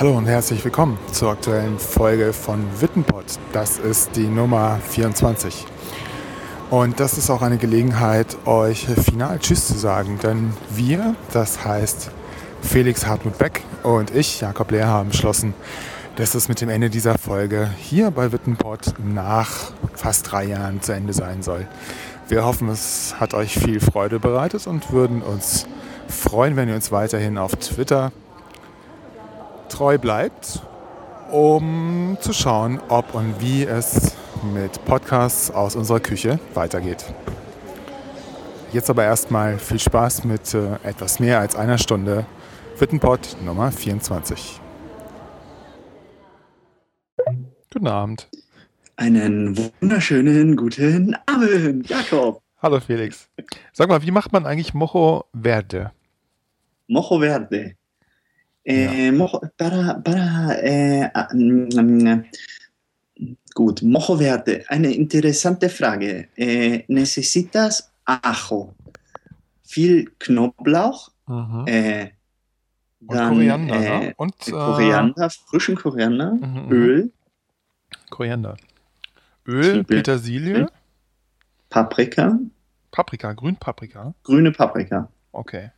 Hallo und herzlich willkommen zur aktuellen Folge von Wittenpot. Das ist die Nummer 24. Und das ist auch eine Gelegenheit, euch final Tschüss zu sagen, denn wir, das heißt Felix Hartmut Beck und ich, Jakob Lehr, haben beschlossen, dass es mit dem Ende dieser Folge hier bei Wittenpot nach fast drei Jahren zu Ende sein soll. Wir hoffen, es hat euch viel Freude bereitet und würden uns freuen, wenn ihr uns weiterhin auf Twitter treu bleibt, um zu schauen, ob und wie es mit Podcasts aus unserer Küche weitergeht. Jetzt aber erstmal viel Spaß mit äh, etwas mehr als einer Stunde Wittenpot Nummer 24. Guten Abend. Einen wunderschönen guten Abend, Jakob. Hallo Felix. Sag mal, wie macht man eigentlich Mojo Verde? Mojo Verde. Eh, mojo, para, para, eh, mm, gut, Mojo Verde. Eine interessante Frage. Eh, necesitas ajo, viel Knoblauch, Mhm. äh, Und Koriander, ne? äh, Und äh, Koriander, frischen Koriander, Mhm, mhm. Öl, Koriander. Öl, Zwiebeln. Petersilie. Paprika, Paprika, Grünpaprika. grüne Paprika. Okay.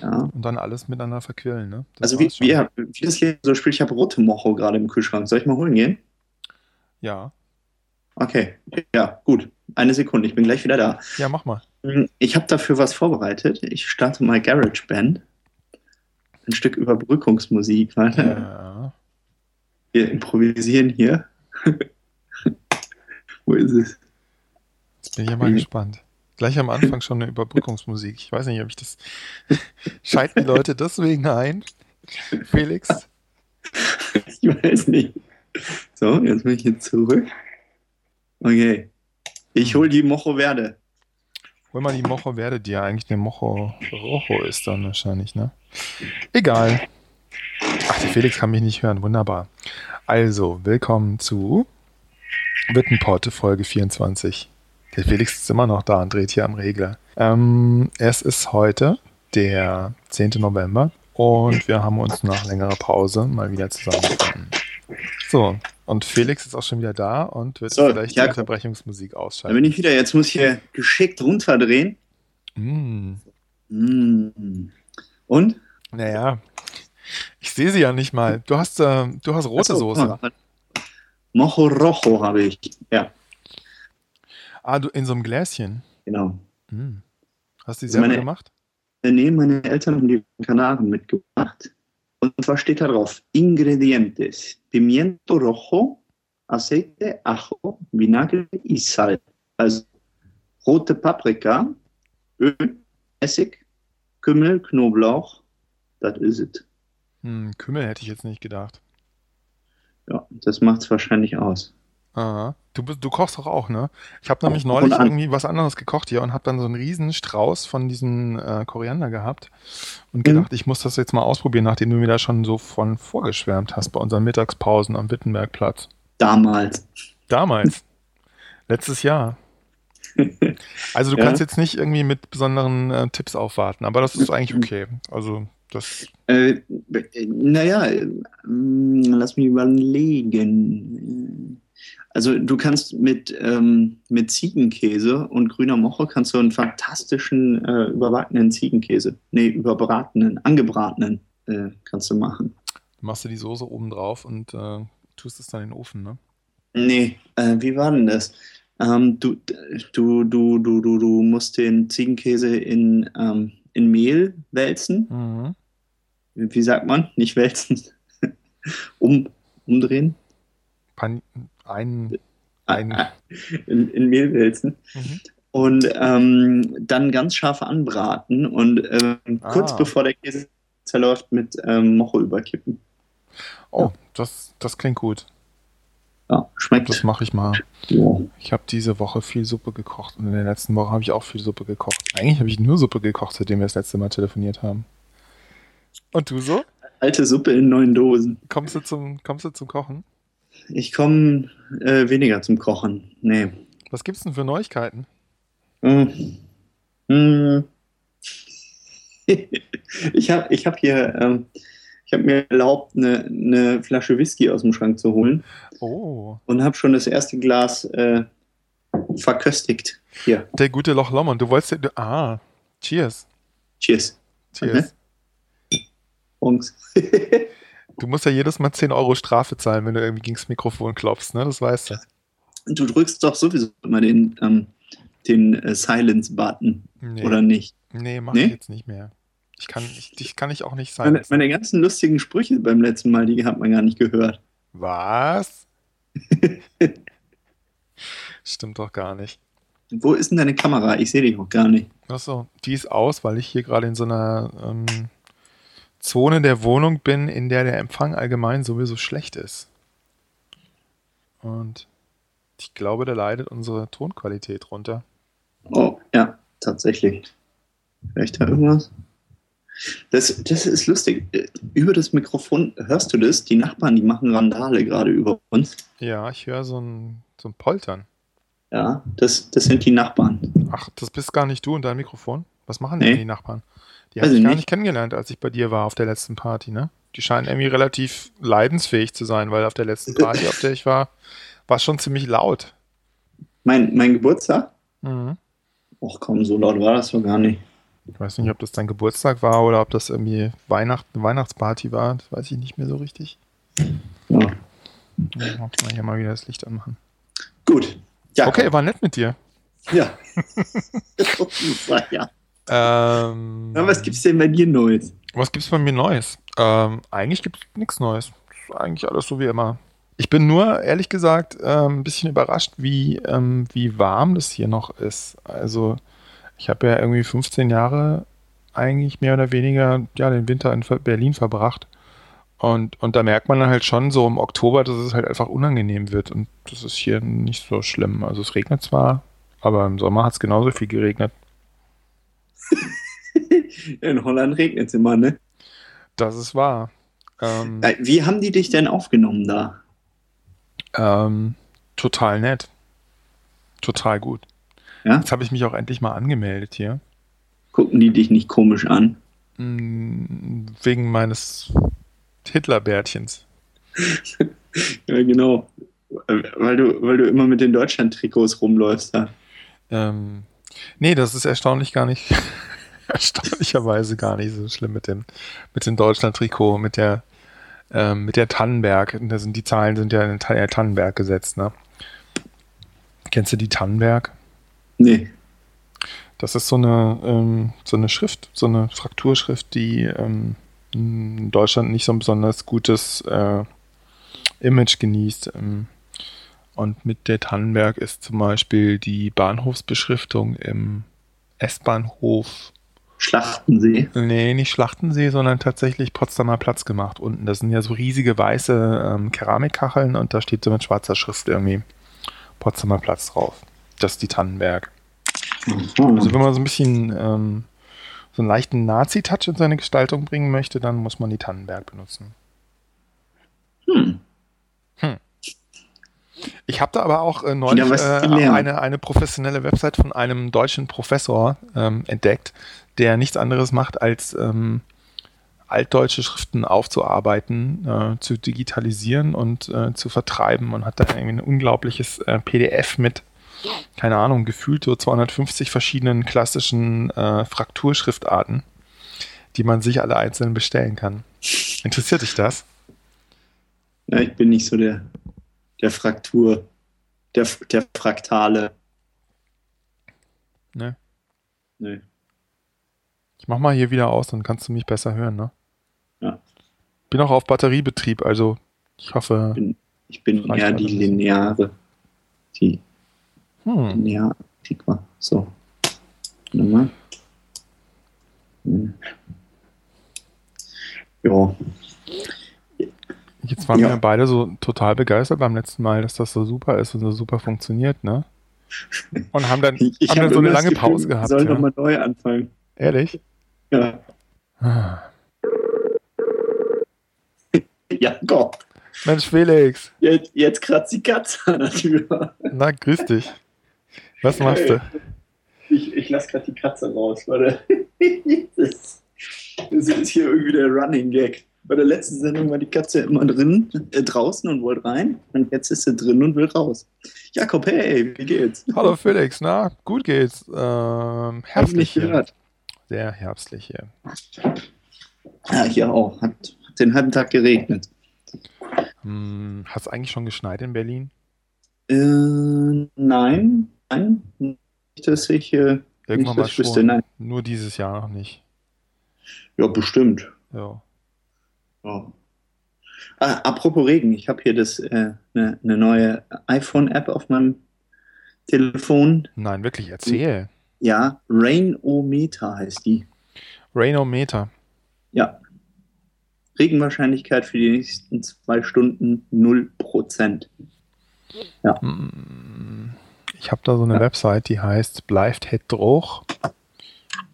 Ja. Und dann alles miteinander verquillen, ne? Das Also wie, wie, wie das hier so spielt, ich habe rote Mojo gerade im Kühlschrank. Soll ich mal holen gehen? Ja. Okay, ja, gut. Eine Sekunde, ich bin gleich wieder da. Ja, mach mal. Ich habe dafür was vorbereitet. Ich starte mal GarageBand. Ein Stück Überbrückungsmusik. Ja. wir improvisieren hier. Wo ist es? Jetzt bin ich ja mal Mhm. gespannt. Gleich am Anfang schon eine Überbrückungsmusik. Ich weiß nicht, ob ich das. Schalten die Leute deswegen ein? Felix? Ich weiß nicht. So, jetzt bin ich hier zurück. Okay. Ich hole die Mojo Verde. Hol mal die Mojo Verde, die ja eigentlich eine Mojo Rojo ist dann wahrscheinlich, ne? Egal. Ach, der Felix kann mich nicht hören. Wunderbar. Also, willkommen zu Wittenporte Folge 24. Der Felix ist immer noch da und dreht hier am Regler. Ähm, es ist heute der 10. November und wir haben uns nach längerer Pause mal wieder zusammengefunden. So, und Felix ist auch schon wieder da und wird So, vielleicht die Jakob. Unterbrechungsmusik Da ausschalten. bin ich wieder. Jetzt muss ich hier geschickt runterdrehen. Mm. Mm. Und? Naja, ich sehe sie ja nicht mal. Du hast, äh, du hast rote Achso, Soße. Mojo Rojo habe ich. Ja, Ah, du in so einem Gläschen. genau. Hm. Hast du die ist selber meine- gemacht? Nee, meine Eltern haben die Kanaren mitgebracht. Und zwar steht da drauf: Ingredientes: Pimiento rojo, aceite, ajo, vinagre y sal. Also rote Paprika, Öl, Essig, Kümmel, Knoblauch. Das ist es. Hm, Kümmel hätte ich jetzt nicht gedacht. Ja, das macht es wahrscheinlich aus. Aha. Du, bist- du kochst doch auch, ne? Ich habe nämlich neulich irgendwie was anderes gekocht hier und habe dann so einen riesen Strauß von diesen äh, Koriander gehabt und Mhm. gedacht, ich muss das jetzt mal ausprobieren, nachdem du mir da schon so von vorgeschwärmt hast bei unseren Mittagspausen am Wittenbergplatz. Damals. Damals. Letztes Jahr. Also du Ja. kannst jetzt nicht irgendwie mit besonderen äh, Tipps aufwarten, aber das ist eigentlich okay. Also das Äh, naja, äh, lass mich überlegen. Also du kannst mit, ähm, mit Ziegenkäse und grüner Moche kannst du einen fantastischen äh, überbackenen Ziegenkäse, nee, überbratenen, angebratenen äh, kannst du machen. machst du die Soße oben drauf und äh, tust es dann in den Ofen, ne? Nee, äh, wie war denn das? Ähm, du, du, du, du, du, du musst den Ziegenkäse in, ähm, in Mehl wälzen. Mhm. Wie sagt man? Nicht wälzen. um, umdrehen. Pan ein, ein in, in Mehl wälzen mhm. und ähm, dann ganz scharf anbraten und ähm, kurz Ah. bevor der Käse zerläuft mit ähm, Mocho überkippen. Oh, das, das klingt gut. Ja, schmeckt. Das mache ich mal. Ich habe diese Woche viel Suppe gekocht und in der letzten Woche habe ich auch viel Suppe gekocht. Eigentlich habe ich nur Suppe gekocht, seitdem wir das letzte Mal telefoniert haben. Und du so? Alte Suppe in neuen Dosen. Kommst du zum, kommst du zum Kochen? Ich komme äh, weniger zum Kochen. Nee. Was gibt's denn für Neuigkeiten? Mm. Mm. ich habe ich hab hier ähm, Ich habe mir erlaubt, eine, eine Flasche Whisky aus dem Schrank zu holen Oh. und habe schon das erste Glas äh, verköstigt. Hier, Der gute Loch Lomond. Du wolltest ja. Du, ah. Cheers. cheers. Cheers. Jungs. Du musst ja jedes Mal 10 Euro Strafe zahlen, wenn du irgendwie gegen das Mikrofon klopfst, ne? Das weißt du. du drückst doch sowieso immer den, ähm, den äh, Silence-Button, Nee, oder nicht? nee mach Nee? ich jetzt nicht mehr. Ich kann, ich, dich kann ich auch nicht Meine, sein. meine ganzen lustigen Sprüche beim letzten Mal, die hat man gar nicht gehört. Was? Stimmt doch gar nicht. Wo ist denn deine Kamera? Ich sehe dich auch gar nicht. Achso, die ist aus, weil ich hier gerade in so einer ähm, Zone der Wohnung bin, in der der Empfang allgemein sowieso schlecht ist. Und ich glaube, da leidet unsere Tonqualität runter. Oh, ja, tatsächlich. Vielleicht da irgendwas? Das, das ist lustig. Über das Mikrofon hörst du das? Die Nachbarn, die machen Randale gerade über uns. Ja, ich höre so ein, so ein Poltern. Ja, das, das sind die Nachbarn. Ach, das bist gar nicht du und dein Mikrofon? Was machen Nee. denn die Nachbarn? Die habe ich ich gar nicht. nicht kennengelernt, als ich bei dir war auf der letzten Party, ne? Die scheinen irgendwie relativ leidensfähig zu sein, weil auf der letzten Party, auf der ich war, war es schon ziemlich laut. Mein, mein Geburtstag? Mhm. Och komm, so laut war das doch gar nicht. Ich weiß nicht, ob das dein Geburtstag war oder ob das irgendwie Weihnacht, eine Weihnachtsparty war. Das weiß ich nicht mehr so richtig. Ja. Ich muss mal hier mal wieder das Licht anmachen. Gut. Ja, Okay, war nett mit dir. Ja. ja. Ähm, Na, was gibt's denn bei dir Neues? Was gibt's bei mir Neues? Ähm, eigentlich gibt's nichts Neues. Eigentlich alles so wie immer. Ich bin nur, ehrlich gesagt, ähm, ein bisschen überrascht, wie, ähm, wie warm das hier noch ist. Also, ich habe ja irgendwie 15 Jahre eigentlich mehr oder weniger ja, den Winter in Berlin verbracht. Und, und da merkt man dann halt schon so im Oktober, dass es halt einfach unangenehm wird. Und das ist hier nicht so schlimm. Also es regnet zwar, aber im Sommer hat es genauso viel geregnet. In Holland regnet es immer, ne? Das ist wahr. Ähm, Äh, Wie haben die dich denn aufgenommen da? Ähm, total nett. Total gut. Ja? Jetzt habe ich mich auch endlich mal angemeldet hier. Gucken die dich nicht komisch an? Mm, Wegen meines Hitlerbärtchens. Ja, genau. Äh, Weil du, weil du immer mit den Deutschland-Trikots rumläufst da. Ähm, nee, das ist erstaunlich gar nicht, erstaunlicherweise gar nicht so schlimm mit dem, mit dem Deutschland-Trikot, mit der, ähm, mit der Tannenberg. Da sind die Zahlen sind ja in Ta- äh, Tannenberg gesetzt, ne? Kennst du die Tannenberg? Nee. Das ist so eine, ähm, so eine Schrift, so eine Frakturschrift, die ähm, in Deutschland nicht so ein besonders gutes äh, Image genießt. Ähm, und mit der Tannenberg ist zum Beispiel die Bahnhofsbeschriftung im S-Bahnhof, Schlachtensee. nee, nicht Schlachtensee, sondern tatsächlich Potsdamer Platz gemacht. Unten, das sind ja so riesige weiße ähm, Keramikkacheln und da steht so mit schwarzer Schrift irgendwie Potsdamer Platz drauf. Das ist die Tannenberg. Also wenn man so ein bisschen ähm, so einen leichten Nazi-Touch in seine Gestaltung bringen möchte, dann muss man die Tannenberg benutzen. Hm. Ich habe da aber auch äh, neulich was äh, eine, eine professionelle Website von einem deutschen Professor ähm, entdeckt, der nichts anderes macht, als ähm, altdeutsche Schriften aufzuarbeiten, äh, zu digitalisieren und äh, zu vertreiben und hat da irgendwie ein unglaubliches äh, PDF mit, keine Ahnung, gefühlt so 250 verschiedenen klassischen äh, Frakturschriftarten, die man sich alle einzeln bestellen kann. Interessiert dich das? Ja, ich bin nicht so der, der Fraktur, der, der Fraktale. Ne? Nee. Ich mach mal hier wieder aus, dann kannst du mich besser hören, ne? Ja. Bin auch auf Batteriebetrieb, also ich hoffe. Ich bin eher die lineare. Die Hm. lineare Sigma. So. Warte mal. Hm. Ja. Jetzt waren Ja. wir beide so total begeistert beim letzten Mal, dass das so super ist und so super funktioniert, ne? Und haben dann, Ich haben hab dann so eine lange Gefühl, Pause gehabt. Soll Ja. nochmal neu anfangen. Ehrlich? Ja. Ah. ja, Gott. Mensch, Felix, Jetzt, jetzt kratzt die Katze an der Tür. na, grüß dich. Was machst du? Ich, ich lasse gerade die Katze raus, warte. das, das ist hier irgendwie der Running Gag. Bei der letzten Sendung war die Katze immer drin, äh, draußen und wollte rein. Und jetzt ist sie drin und will raus. Jakob, hey, wie geht's? Hallo Felix, na, gut geht's. Ähm, herbstlich. Sehr herbstlich hier. Ja, hier auch. Hat, den halben Tag geregnet. Hm, Hat es eigentlich schon geschneit in Berlin? Äh, nein, nein. Nicht, dass ich, äh, Irgendwann nicht, mal ich wüsste, schon. nein. Nur dieses Jahr noch nicht. Ja, bestimmt. Ja. Ja. Ah, apropos Regen, ich habe hier das eine äh, ne ne neue iPhone-App auf meinem Telefon. Nein, wirklich, erzähl. Ja, Rainometer heißt die. Rainometer. Ja. Regenwahrscheinlichkeit für die nächsten zwei Stunden 0%. Mm, Ich habe da so eine Ja. Website, die heißt Bleibt het droch.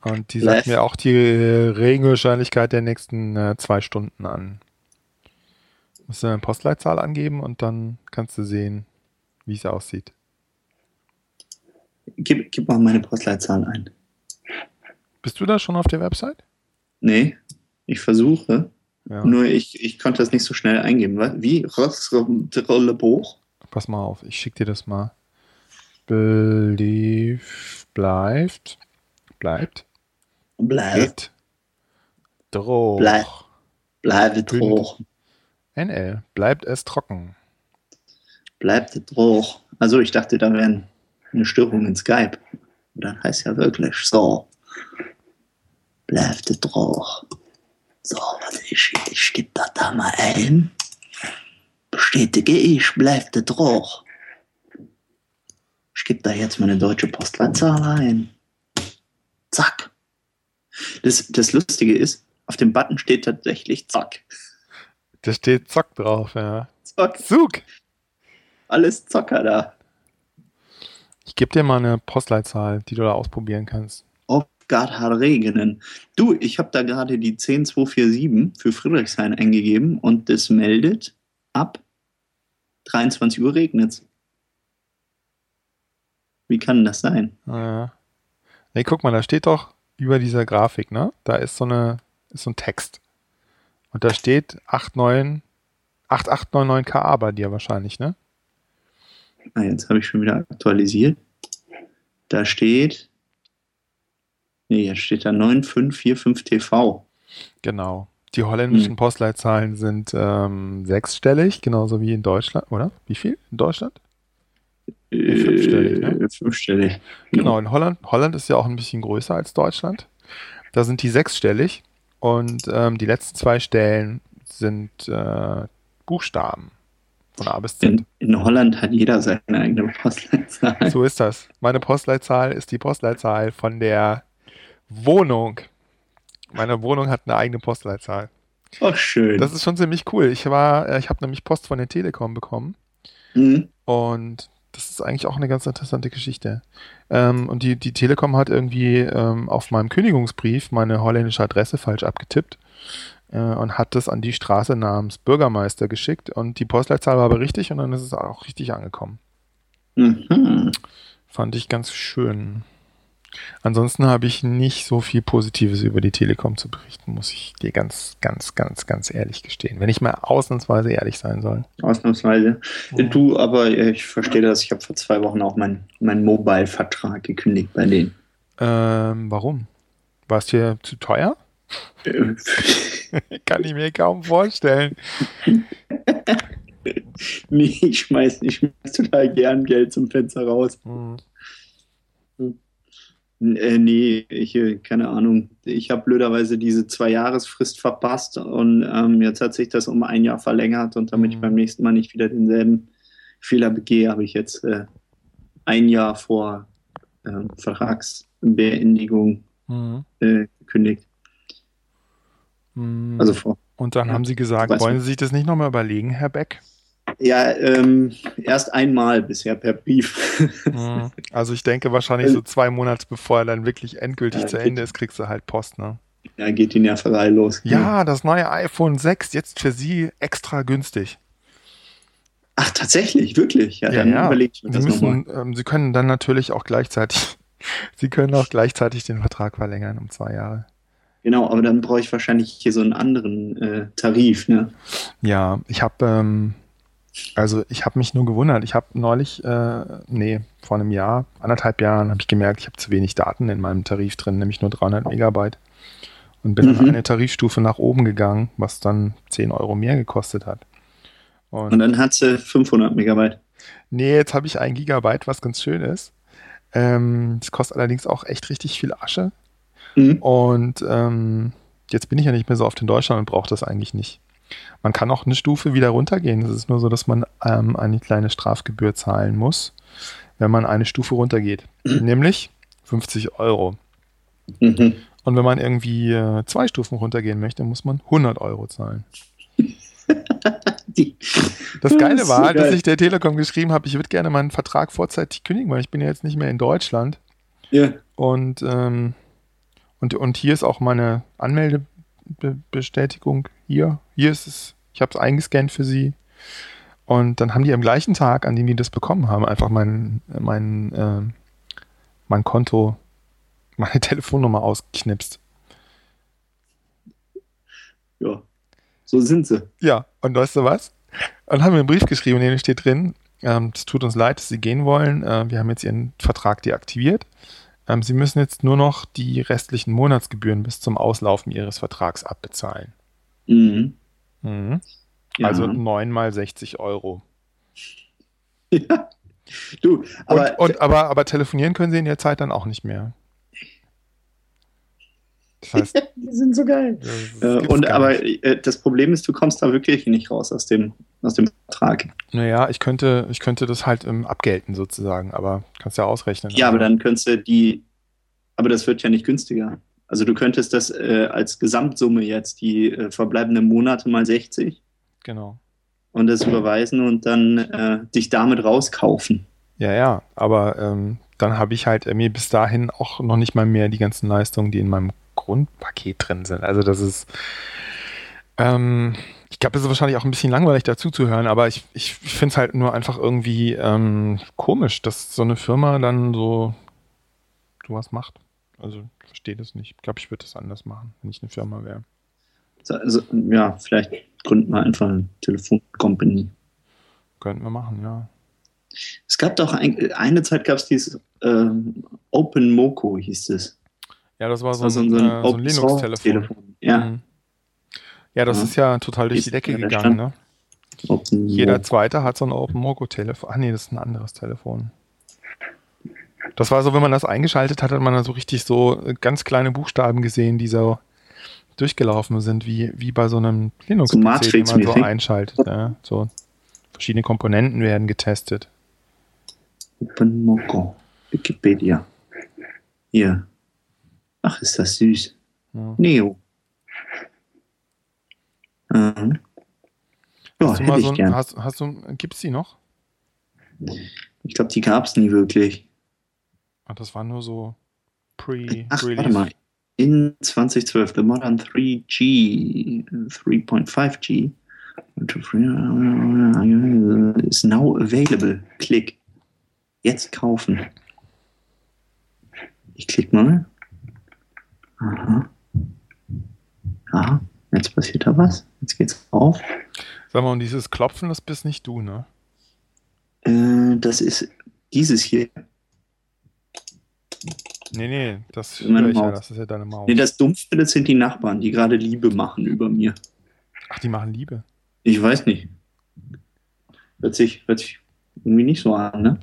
Und die Bleibt- sagt mir auch die äh, Regenwahrscheinlichkeit der nächsten äh, zwei Stunden an. Musst du eine Postleitzahl angeben und dann kannst du sehen, wie es aussieht. Gib, gib mal meine Postleitzahl ein. Bist du da schon auf der Website? Nee, ich versuche. Ja. Nur ich, ich konnte das nicht so schnell eingeben. Was? Wie? Rossrolle-Buch? Pass mal auf, ich schicke dir das mal. Belief, bleibt, bleibt, Bleib, geht, droch. Bleib. bleibt hoch. NL, bleibt es trocken. Bleibt hoch. Also ich dachte, da wäre eine Störung in Skype. Und dann heißt ja wirklich so. Bleibt hoch. So, warte, ich, ich gebe das da mal ein. Bestätige ich, bleibt hoch. Ich gebe da jetzt meine deutsche Postleitzahl ein. Zack. Das, das Lustige ist, auf dem Button steht tatsächlich Zack. Da steht Zock drauf, ja. Zack. Zug! Alles Zocker da. Ich gebe dir mal eine Postleitzahl, die du da ausprobieren kannst. Auf Regenen. Du, ich habe da gerade die 10247 für Friedrichshain eingegeben und das meldet ab 23 Uhr regnet's. Wie kann das sein? Ja. Nee, guck mal, da steht doch über dieser Grafik, ne? Da ist so eine, ist so ein Text. Und da steht 89, 8899 KA bei dir wahrscheinlich, ne? Ah, jetzt habe ich schon wieder aktualisiert. Da steht. Nee, jetzt steht da 9545 TV. Genau. Die holländischen Hm. Postleitzahlen sind ähm, sechsstellig, genauso wie in Deutschland, oder? Wie viel in Deutschland? Fünfstellig, ne? Äh, Fünfstellig. Genau, in Holland. Holland ist ja auch ein bisschen größer als Deutschland. Da sind die sechsstellig und ähm, die letzten zwei Stellen sind äh, Buchstaben von A bis Z. In, in Holland hat jeder seine eigene Postleitzahl. So ist das. Meine Postleitzahl ist die Postleitzahl von der Wohnung. Meine Wohnung hat eine eigene Postleitzahl. Ach, schön. Das ist schon ziemlich cool. Ich war, äh, ich habe nämlich Post von der Telekom bekommen Mhm. und das ist eigentlich auch eine ganz interessante Geschichte. Ähm, und die, die Telekom hat irgendwie ähm, auf meinem Kündigungsbrief meine holländische Adresse falsch abgetippt äh, und hat das an die Straße namens Bürgermeister geschickt und die Postleitzahl war aber richtig und dann ist es auch richtig angekommen. Mhm. Fand ich ganz schön. Ansonsten habe ich nicht so viel Positives über die Telekom zu berichten, muss ich dir ganz, ganz, ganz, ganz ehrlich gestehen. Wenn ich mal ausnahmsweise ehrlich sein soll. Ausnahmsweise. Du, aber äh, ich verstehe das. Ich habe vor zwei Wochen auch meinen mein Mobile-Vertrag gekündigt bei denen. Ähm, warum? War es dir zu teuer? Äh, Kann ich mir kaum vorstellen. nee, ich schmeiß, ich schmeiß total gern Geld zum Fenster raus. Hm. Äh, nee, ich, äh, keine Ahnung. Ich habe blöderweise diese Zwei-Jahresfrist verpasst und ähm, jetzt hat sich das um ein Jahr verlängert und damit ich Mhm. beim nächsten Mal nicht wieder denselben Fehler begehe, habe ich jetzt äh, ein Jahr vor ähm, Vertragsbeendigung Hm. äh, gekündigt. Hm. Also vor. Und dann ja, haben sie gesagt, wollen. Sie sich das nicht nochmal überlegen, Herr Beck? Ja, ähm, erst einmal bisher per Brief. Hm. Also ich denke wahrscheinlich so zwei Monate bevor er dann wirklich endgültig Ja, zu. Ende ist, kriegst du halt Post, ne? ja, geht die Nerverei los. Ja, das neue iPhone 6 jetzt für Sie extra günstig. Ach, tatsächlich, wirklich. Ja, Ja, dann ja. überlege ich mir Sie das nochmal. ähm, Sie können dann natürlich auch gleichzeitig, Sie können auch gleichzeitig den Vertrag verlängern um zwei Jahre. Genau, aber dann brauche ich wahrscheinlich hier so einen anderen äh, Tarif, ne? Ja, ich habe, ähm, also ich habe mich nur gewundert. Ich habe neulich, äh, nee, vor einem Jahr, anderthalb Jahren, habe ich gemerkt, ich habe zu wenig Daten in meinem Tarif drin, nämlich nur 300 Megabyte. Und bin Mhm. dann eine Tarifstufe nach oben gegangen, was dann 10 Euro mehr gekostet hat. Und dann hat sie 500 Megabyte. Nee, jetzt habe ich ein Gigabyte, was ganz schön ist. Ähm, das kostet allerdings auch echt richtig viel Asche. Mhm. Und ähm, jetzt bin ich ja nicht mehr so oft in Deutschland und brauche das eigentlich nicht. Man kann auch eine Stufe wieder runtergehen. Es ist nur so, dass man ähm, eine kleine Strafgebühr zahlen muss, wenn man eine Stufe runtergeht. Nämlich 50 Euro. Mhm. Und wenn man irgendwie äh, zwei Stufen runtergehen möchte, muss man 100 Euro zahlen. Das Das Geile so war, dass geil. ich der Telekom geschrieben habe, ich würde gerne meinen Vertrag vorzeitig kündigen, weil ich bin ja jetzt nicht mehr in Deutschland. ja. Und, ähm, und, und hier ist auch meine Anmeldebestätigung. Hier, hier ist es. Ich habe es eingescannt für sie. Und dann haben die am gleichen Tag, an dem die das bekommen haben, einfach mein, mein, ähm, mein Konto, meine Telefonnummer ausgeknipst. ja, so sind sie. Ja, und weißt du was? Und haben mir einen Brief geschrieben, in dem steht drin, ähm, es tut uns leid, dass Sie gehen wollen. Äh, wir haben jetzt Ihren Vertrag deaktiviert. Ähm, Sie müssen jetzt nur noch die restlichen Monatsgebühren bis zum Auslaufen Ihres Vertrags abbezahlen. Mhm. Mhm. Ja. Also 9 mal 60 Euro. ja. Du, aber und, und, aber, aber telefonieren können Sie in der Zeit dann auch nicht mehr. Das heißt, die sind so geil. Äh, und aber äh, das Problem ist, du kommst da wirklich nicht raus aus dem, aus dem Vertrag. Naja, ich könnte, ich könnte das halt ähm, abgelten sozusagen, aber kannst ja ausrechnen. Ja, aber Also, dann könntest du die, aber das wird ja nicht günstiger. Also du könntest das äh, als Gesamtsumme jetzt die äh, verbleibenden Monate mal 60 Genau. und das überweisen und dann äh, dich damit rauskaufen. Ja, ja, aber ähm, dann habe ich halt mir bis dahin auch noch nicht mal mehr die ganzen Leistungen, die in meinem Grundpaket drin sind. Also das ist, ähm, ich glaube, es ist wahrscheinlich auch ein bisschen langweilig dazu zu hören, aber ich, ich finde es halt nur einfach irgendwie ähm, komisch, dass so eine Firma dann so sowas macht. Also ich verstehe das nicht. Ich glaube, ich würde das anders machen, wenn ich eine Firma wäre. So, Also, ja, vielleicht gründen wir einfach eine Telefoncompany. Könnten wir machen, ja. Es gab doch ein, eine Zeit gab es dieses ähm, Open Moco hieß es. Ja, das war so Das ein, war äh, so ein Open Source Linux-Telefon. Telefon. Ja, Mhm. Ja, das Ja. ist ja total durch die Decke gegangen, ne? Open Jeder zweite hat so ein OpenMoco-Telefon. Ach nee, das ist ein anderes Telefon. Das war so, wenn man das eingeschaltet hat, hat man da so richtig so äh, ganz kleine Buchstaben gesehen, die so durchgelaufen sind, wie, wie bei so einem Linux-PC, den man so einschaltet. Ja. So verschiedene Komponenten werden getestet. Open Moco. Wikipedia. Hier. Ach, ist das süß. Ja. Neo. Mhm. Ja, Hast du mal so ein, hast, hast du, gibt's die noch? Ich glaube, die gab es nie wirklich. Ach, das war nur so warte pre-release. mal. In 2012, the Modern 3G, äh, 3.5G is now available. Klick. Jetzt kaufen. Ich klick mal. Aha. Aha. Jetzt passiert da was. Jetzt geht's auf. Sag mal, und dieses Klopfen, das bist nicht du, ne? Äh, das ist dieses hier. Nee, nee, das höre ich ja, das ist ja deine Maus. Nee, das Dumpfe, das sind die Nachbarn, die gerade Liebe machen über mir. Ach, die machen Liebe. Ich weiß nicht. Hört sich, hört sich irgendwie nicht so an, ne?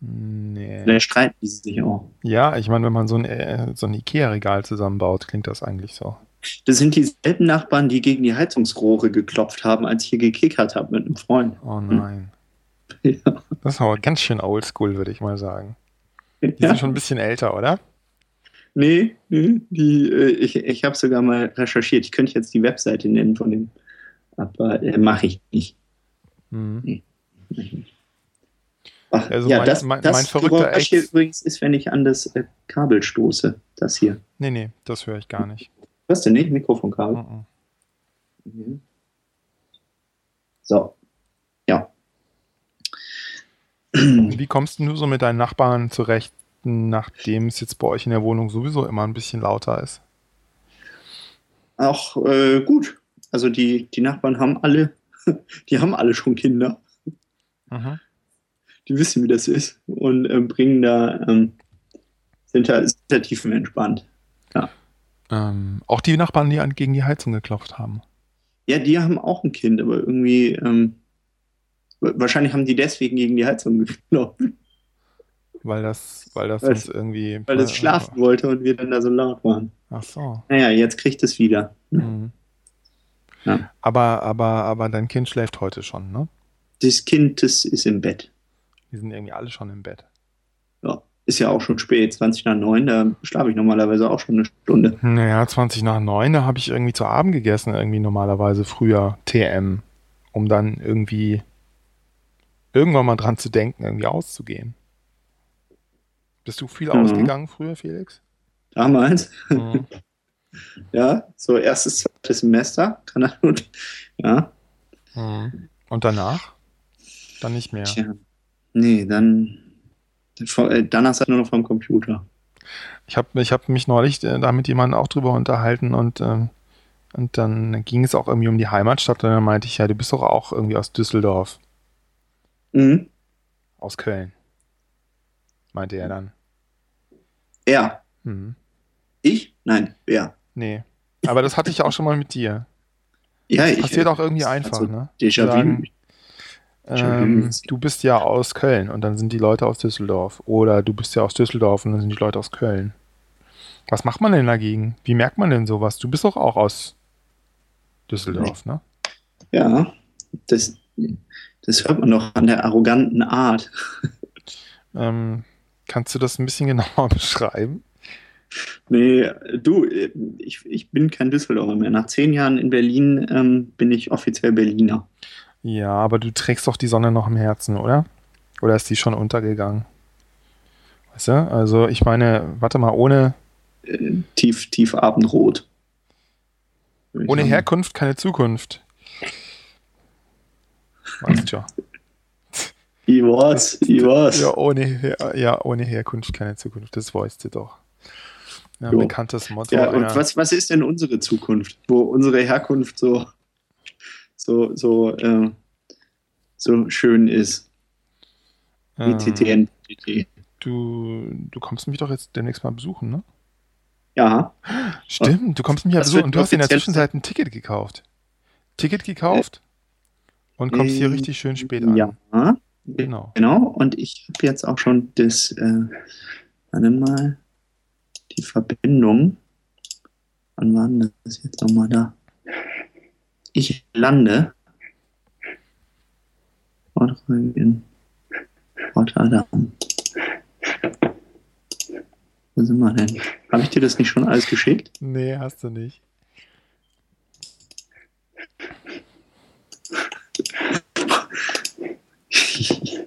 Nee. Vielleicht streiten die sich auch. Ja, ich meine, wenn man so ein, äh, so ein Ikea-Regal zusammenbaut, klingt das eigentlich so. Das sind dieselben Nachbarn, die gegen die Heizungsrohre geklopft haben, als ich hier gekickert habe mit einem Freund. Oh nein. Ja. Das ist aber ganz schön oldschool, würde ich mal sagen. Die Ja. sind schon ein bisschen älter, oder? Nee, nee die, äh, ich, ich habe sogar mal recherchiert. Ich könnte jetzt die Webseite nennen von dem, aber äh, mache ich nicht. Mhm. Ach, Also ja, mein- das, mein- das mein verrückter Geräusch hier Ex- übrigens ist, wenn ich an das äh, Kabel stoße. Das hier. Nee, nee, das höre ich gar nicht. Hörst du nicht? Mikrofonkabel. Mhm. Mhm. So. Ja. Wie kommst du so mit deinen Nachbarn zurecht, nachdem es jetzt bei euch in der Wohnung sowieso immer ein bisschen lauter ist? auch äh, gut. Also die, die Nachbarn haben alle, die haben alle schon Kinder. Mhm. Die wissen, wie das ist und äh, bringen da, ähm, sind da, sind da tiefenentspannt. Ähm, auch die Nachbarn, die an, gegen die Heizung geklopft haben. Ja, die haben auch ein Kind, aber irgendwie, ähm, wahrscheinlich haben die deswegen gegen die Heizung geklopft, Weil das, weil das Weil irgendwie. weil es schlafen wollte und wir dann da so laut waren. Ach so. Naja, jetzt kriegt es wieder. Mhm. Ja. Aber, aber, aber dein Kind schläft heute schon, ne? Das Kind, das ist im Bett. Die sind irgendwie alle schon im Bett. Ja, ist ja auch schon spät, 20 nach 9, da schlafe ich normalerweise auch schon eine Stunde. Naja, 20 nach 9, da habe ich irgendwie zu Abend gegessen, irgendwie normalerweise früher TM, um dann irgendwie irgendwann mal dran zu denken, irgendwie auszugehen. Bist du viel Mhm. ausgegangen früher, Felix? Damals, Mhm. ja, so erstes, zweites Semester, kann er nur, ja, Mhm. Und danach? Dann nicht mehr. tja, nee, dann, äh, danach seid nur noch vom Computer. Ich habe ich hab mich neulich äh, da mit jemandem auch drüber unterhalten und, ähm, und dann ging es auch irgendwie um die Heimatstadt und dann meinte ich, ja, du bist doch auch irgendwie aus Düsseldorf, Mhm. aus Köln. Meinte er dann. Er, Mhm. ich? Nein, wer? Nee. Aber das hatte ich auch schon mal mit dir. Ja, ich. Passiert auch irgendwie also einfach, ne? Déjà-vu. Ähm, du bist ja aus Köln und dann sind die Leute aus Düsseldorf. Oder du bist ja aus Düsseldorf und dann sind die Leute aus Köln. Was macht man denn dagegen? Wie merkt man denn sowas? Du bist doch auch aus Düsseldorf, ne? Ja, das, das hört man doch an der arroganten Art. Ähm, kannst du das ein bisschen genauer beschreiben? Nee, du, ich, ich bin kein Düsseldorfer mehr. Nach zehn Jahren in Berlin ähm, bin ich offiziell Berliner. Ja, aber du trägst doch die Sonne noch im Herzen, oder? Oder ist die schon untergegangen? Weißt du? Also ich meine, warte mal, ohne, Äh, tief, tief abendrot. Ohne. Herkunft keine Zukunft. Weißt du. Ich weiß, ich weiß. Ja, ohne, ja, ohne Herkunft keine Zukunft. Das weißt du doch. Ja, Jo. bekanntes Motto. Ja, und was, was ist denn unsere Zukunft? Wo unsere Herkunft so, so, so, äh, so schön ist. Wie ähm, TTN. Du, du kommst mich doch jetzt demnächst mal besuchen, ne? Ja, Stimmt, du kommst mich ja besuchen und du hast in der Zwischenzeit ein Ticket gekauft. Ticket gekauft und kommst hier äh, richtig schön spät an. ja. Genau. Genau, und ich habe jetzt auch schon das, äh, warte mal, die Verbindung. Wann war denn das jetzt nochmal da? Ich lande in Rotterdam. Wo sind wir denn? Habe ich dir das nicht schon alles geschickt? Nee, hast du nicht.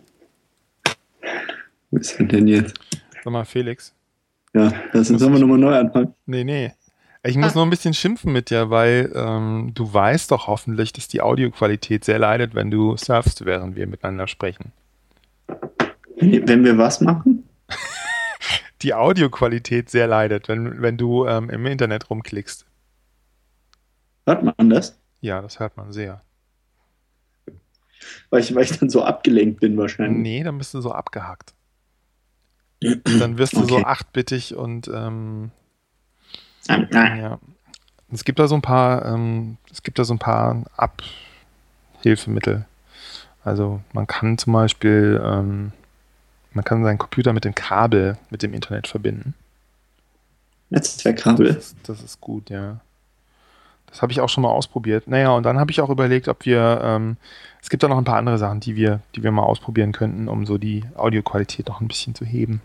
Wo ist er denn jetzt? Sag mal, Felix. Ja, das Muss sollen wir nochmal neu anfangen. Nee, nee. Ich muss nur ein bisschen schimpfen mit dir, weil ähm, du weißt doch hoffentlich, dass die Audioqualität sehr leidet, wenn du surfst, während wir miteinander sprechen. Wenn, wenn wir was machen? Die Audioqualität sehr leidet, wenn, wenn du ähm, im Internet rumklickst. Hört man das? Ja, das hört man sehr. Weil ich, weil ich dann so abgelenkt bin wahrscheinlich. Nee, dann bist du so abgehackt. Dann wirst du so Okay. achtbittig und ähm, Ah, ah. ja. Es gibt da so ein paar, ähm, es gibt da so ein paar Abhilfemittel. Also man kann zum Beispiel, ähm, man kann seinen Computer mit dem Kabel mit dem Internet verbinden. Netzwerkkabel. Das das ist gut, ja. Das habe ich auch schon mal ausprobiert. Naja, und dann habe ich auch überlegt, ob wir, ähm, es gibt da noch ein paar andere Sachen, die wir, die wir mal ausprobieren könnten, um so die Audioqualität noch ein bisschen zu heben.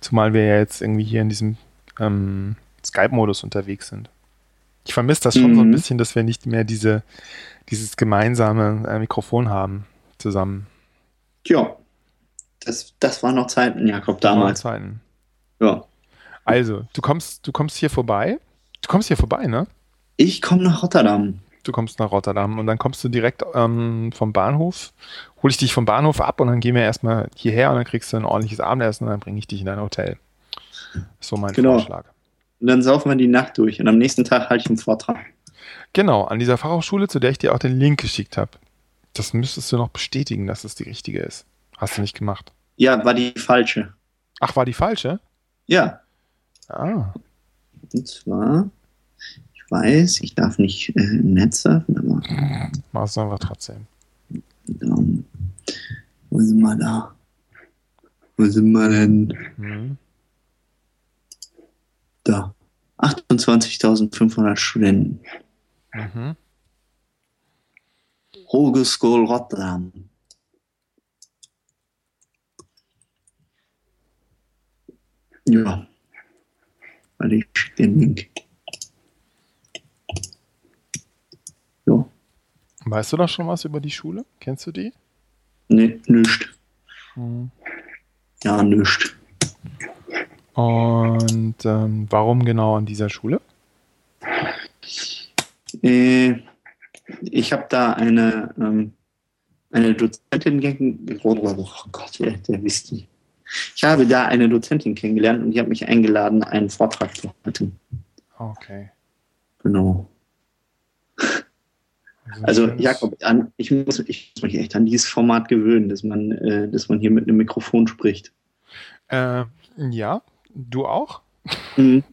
Zumal wir ja jetzt irgendwie hier in diesem ähm, Skype-Modus unterwegs sind. Ich vermisse das schon so ein Mhm. bisschen, dass wir nicht mehr diese, dieses gemeinsame äh, Mikrofon haben zusammen. Tja, das, das waren noch Zeiten, Jakob, damals. Zeiten. Ja. Also, du kommst, du kommst hier vorbei. Du kommst hier vorbei, ne? Ich komme nach Rotterdam. Du kommst nach Rotterdam und dann kommst du direkt ähm, vom Bahnhof, hole ich dich vom Bahnhof ab und dann gehen wir erstmal hierher und dann kriegst du ein ordentliches Abendessen und dann bringe ich dich in dein Hotel. So mein Genau. Vorschlag. Und dann saufen wir die Nacht durch. Und am nächsten Tag halte ich einen Vortrag. Genau, an dieser Fachhochschule, zu der ich dir auch den Link geschickt habe. Das müsstest du noch bestätigen, dass es die richtige ist. Hast du nicht gemacht. Ja, war die falsche. Ach, war die falsche? Ja. Ah. Und zwar, weiß, ich darf nicht äh, im Netz surfen, aber Machst du einfach trotzdem. ähm, wo sind wir da? Wo sind wir denn? Mhm. Da. 28.500 Studenten. Mhm. Hogeschool Rotterdam. Ja. Warte, ich den Link. Weißt du da schon was über die Schule? Kennst du die? Ne, nischt. Mhm. Ja, nischt. Und ähm, warum genau an dieser Schule? Äh, ich habe da eine, ähm, eine Dozentin kennengelernt. Oh Gott, der, der die. Ich habe da eine Dozentin kennengelernt und die hat mich eingeladen, einen Vortrag zu halten. Okay. Genau. Also Jakob, an, ich, muss, ich muss mich echt an dieses Format gewöhnen, dass man, äh, dass man hier mit einem Mikrofon spricht. Äh, ja, du auch? Mhm.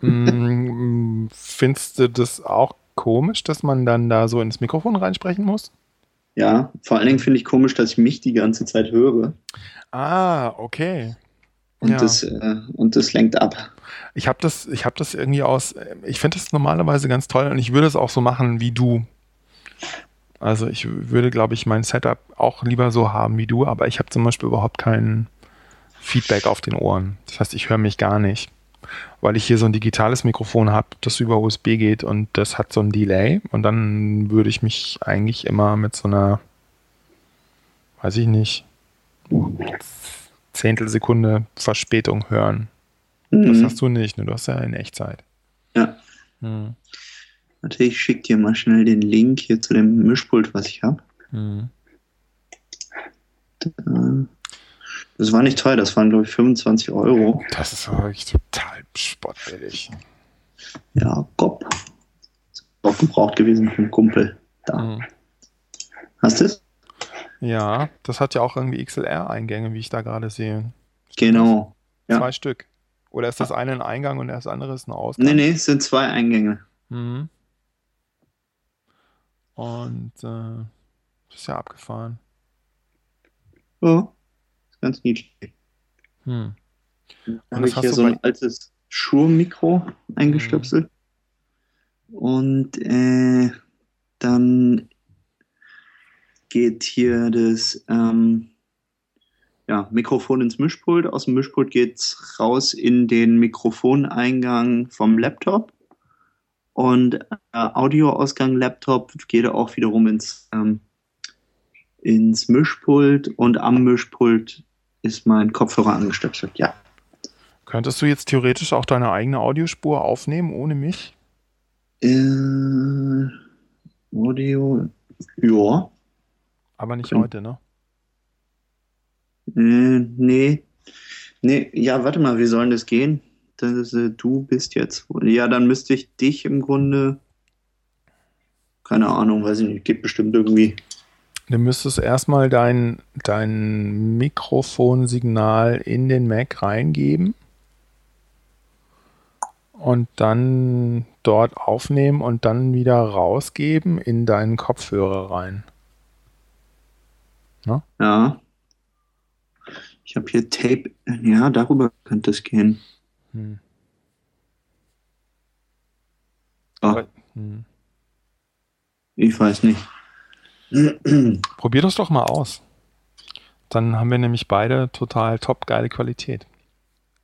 Mm, Findest du das auch komisch, dass man dann da so ins Mikrofon reinsprechen muss? Ja, vor allen Dingen finde ich komisch, dass ich mich die ganze Zeit höre Ah, okay. Und, Ja. das, äh, und das lenkt ab. Ich habe das, ich habe das irgendwie aus. Ich finde das normalerweise ganz toll und ich würde es auch so machen wie du. Also ich würde, glaube ich, mein Setup auch lieber so haben wie du, aber ich habe zum Beispiel überhaupt kein Feedback auf den Ohren. Das heißt, ich höre mich gar nicht, weil ich hier so ein digitales Mikrofon habe, das über USB geht und das hat so ein Delay und dann würde ich mich eigentlich immer mit so einer, weiß ich nicht, Zehntelsekunde Verspätung hören. Das Mhm. hast du nicht, ne? Du hast ja in Echtzeit. Ja. Hm. Warte, ich schicke dir mal schnell den Link hier zu dem Mischpult, was ich habe. Hm. Das war nicht teuer, das waren, glaube ich, 25 Euro. Das ist wirklich total spottbillig. Ja. Ist auch gebraucht gewesen für einen Kumpel. Da. Hm. Hast du es? Ja, das hat ja auch irgendwie XLR-Eingänge, wie ich da gerade sehe. Genau. Ja. Zwei Stück. Oder ist das eine ein Eingang und das andere ist ein Ausgang? Nee, nee, es sind zwei Eingänge. Mhm. Und äh, das ist ja abgefahren. Ja. Ist ganz niedlich. Hm. Dann habe ich hier so ein altes Shure-Mikro eingestöpselt. Und äh, dann geht hier das ähm, ja, Mikrofon ins Mischpult. Aus dem Mischpult geht es raus in den Mikrofoneingang vom Laptop. Und äh, Audioausgang Laptop geht auch wiederum ins, ähm, ins Mischpult. Und am Mischpult ist mein Kopfhörer angestöpselt. Ja. Könntest du jetzt theoretisch auch deine eigene Audiospur aufnehmen ohne mich? Äh, Audio. Ja. Aber nicht Können- heute, ne? Äh, nee. Nee, ja, warte mal, wie soll das gehen? Das ist, äh, du bist jetzt. Ja, dann müsste ich dich im Grunde. Keine Ahnung, weiß ich nicht. Geht bestimmt irgendwie. Du müsstest erstmal dein, dein Mikrofonsignal in den Mac reingeben und dann dort aufnehmen und dann wieder rausgeben in deinen Kopfhörer rein. Ja. Ich habe hier Tape. Ja, darüber könnte es gehen. Hm. Aber- Hm. ich weiß nicht. Probier das doch mal aus. Dann haben wir nämlich beide total top geile Qualität.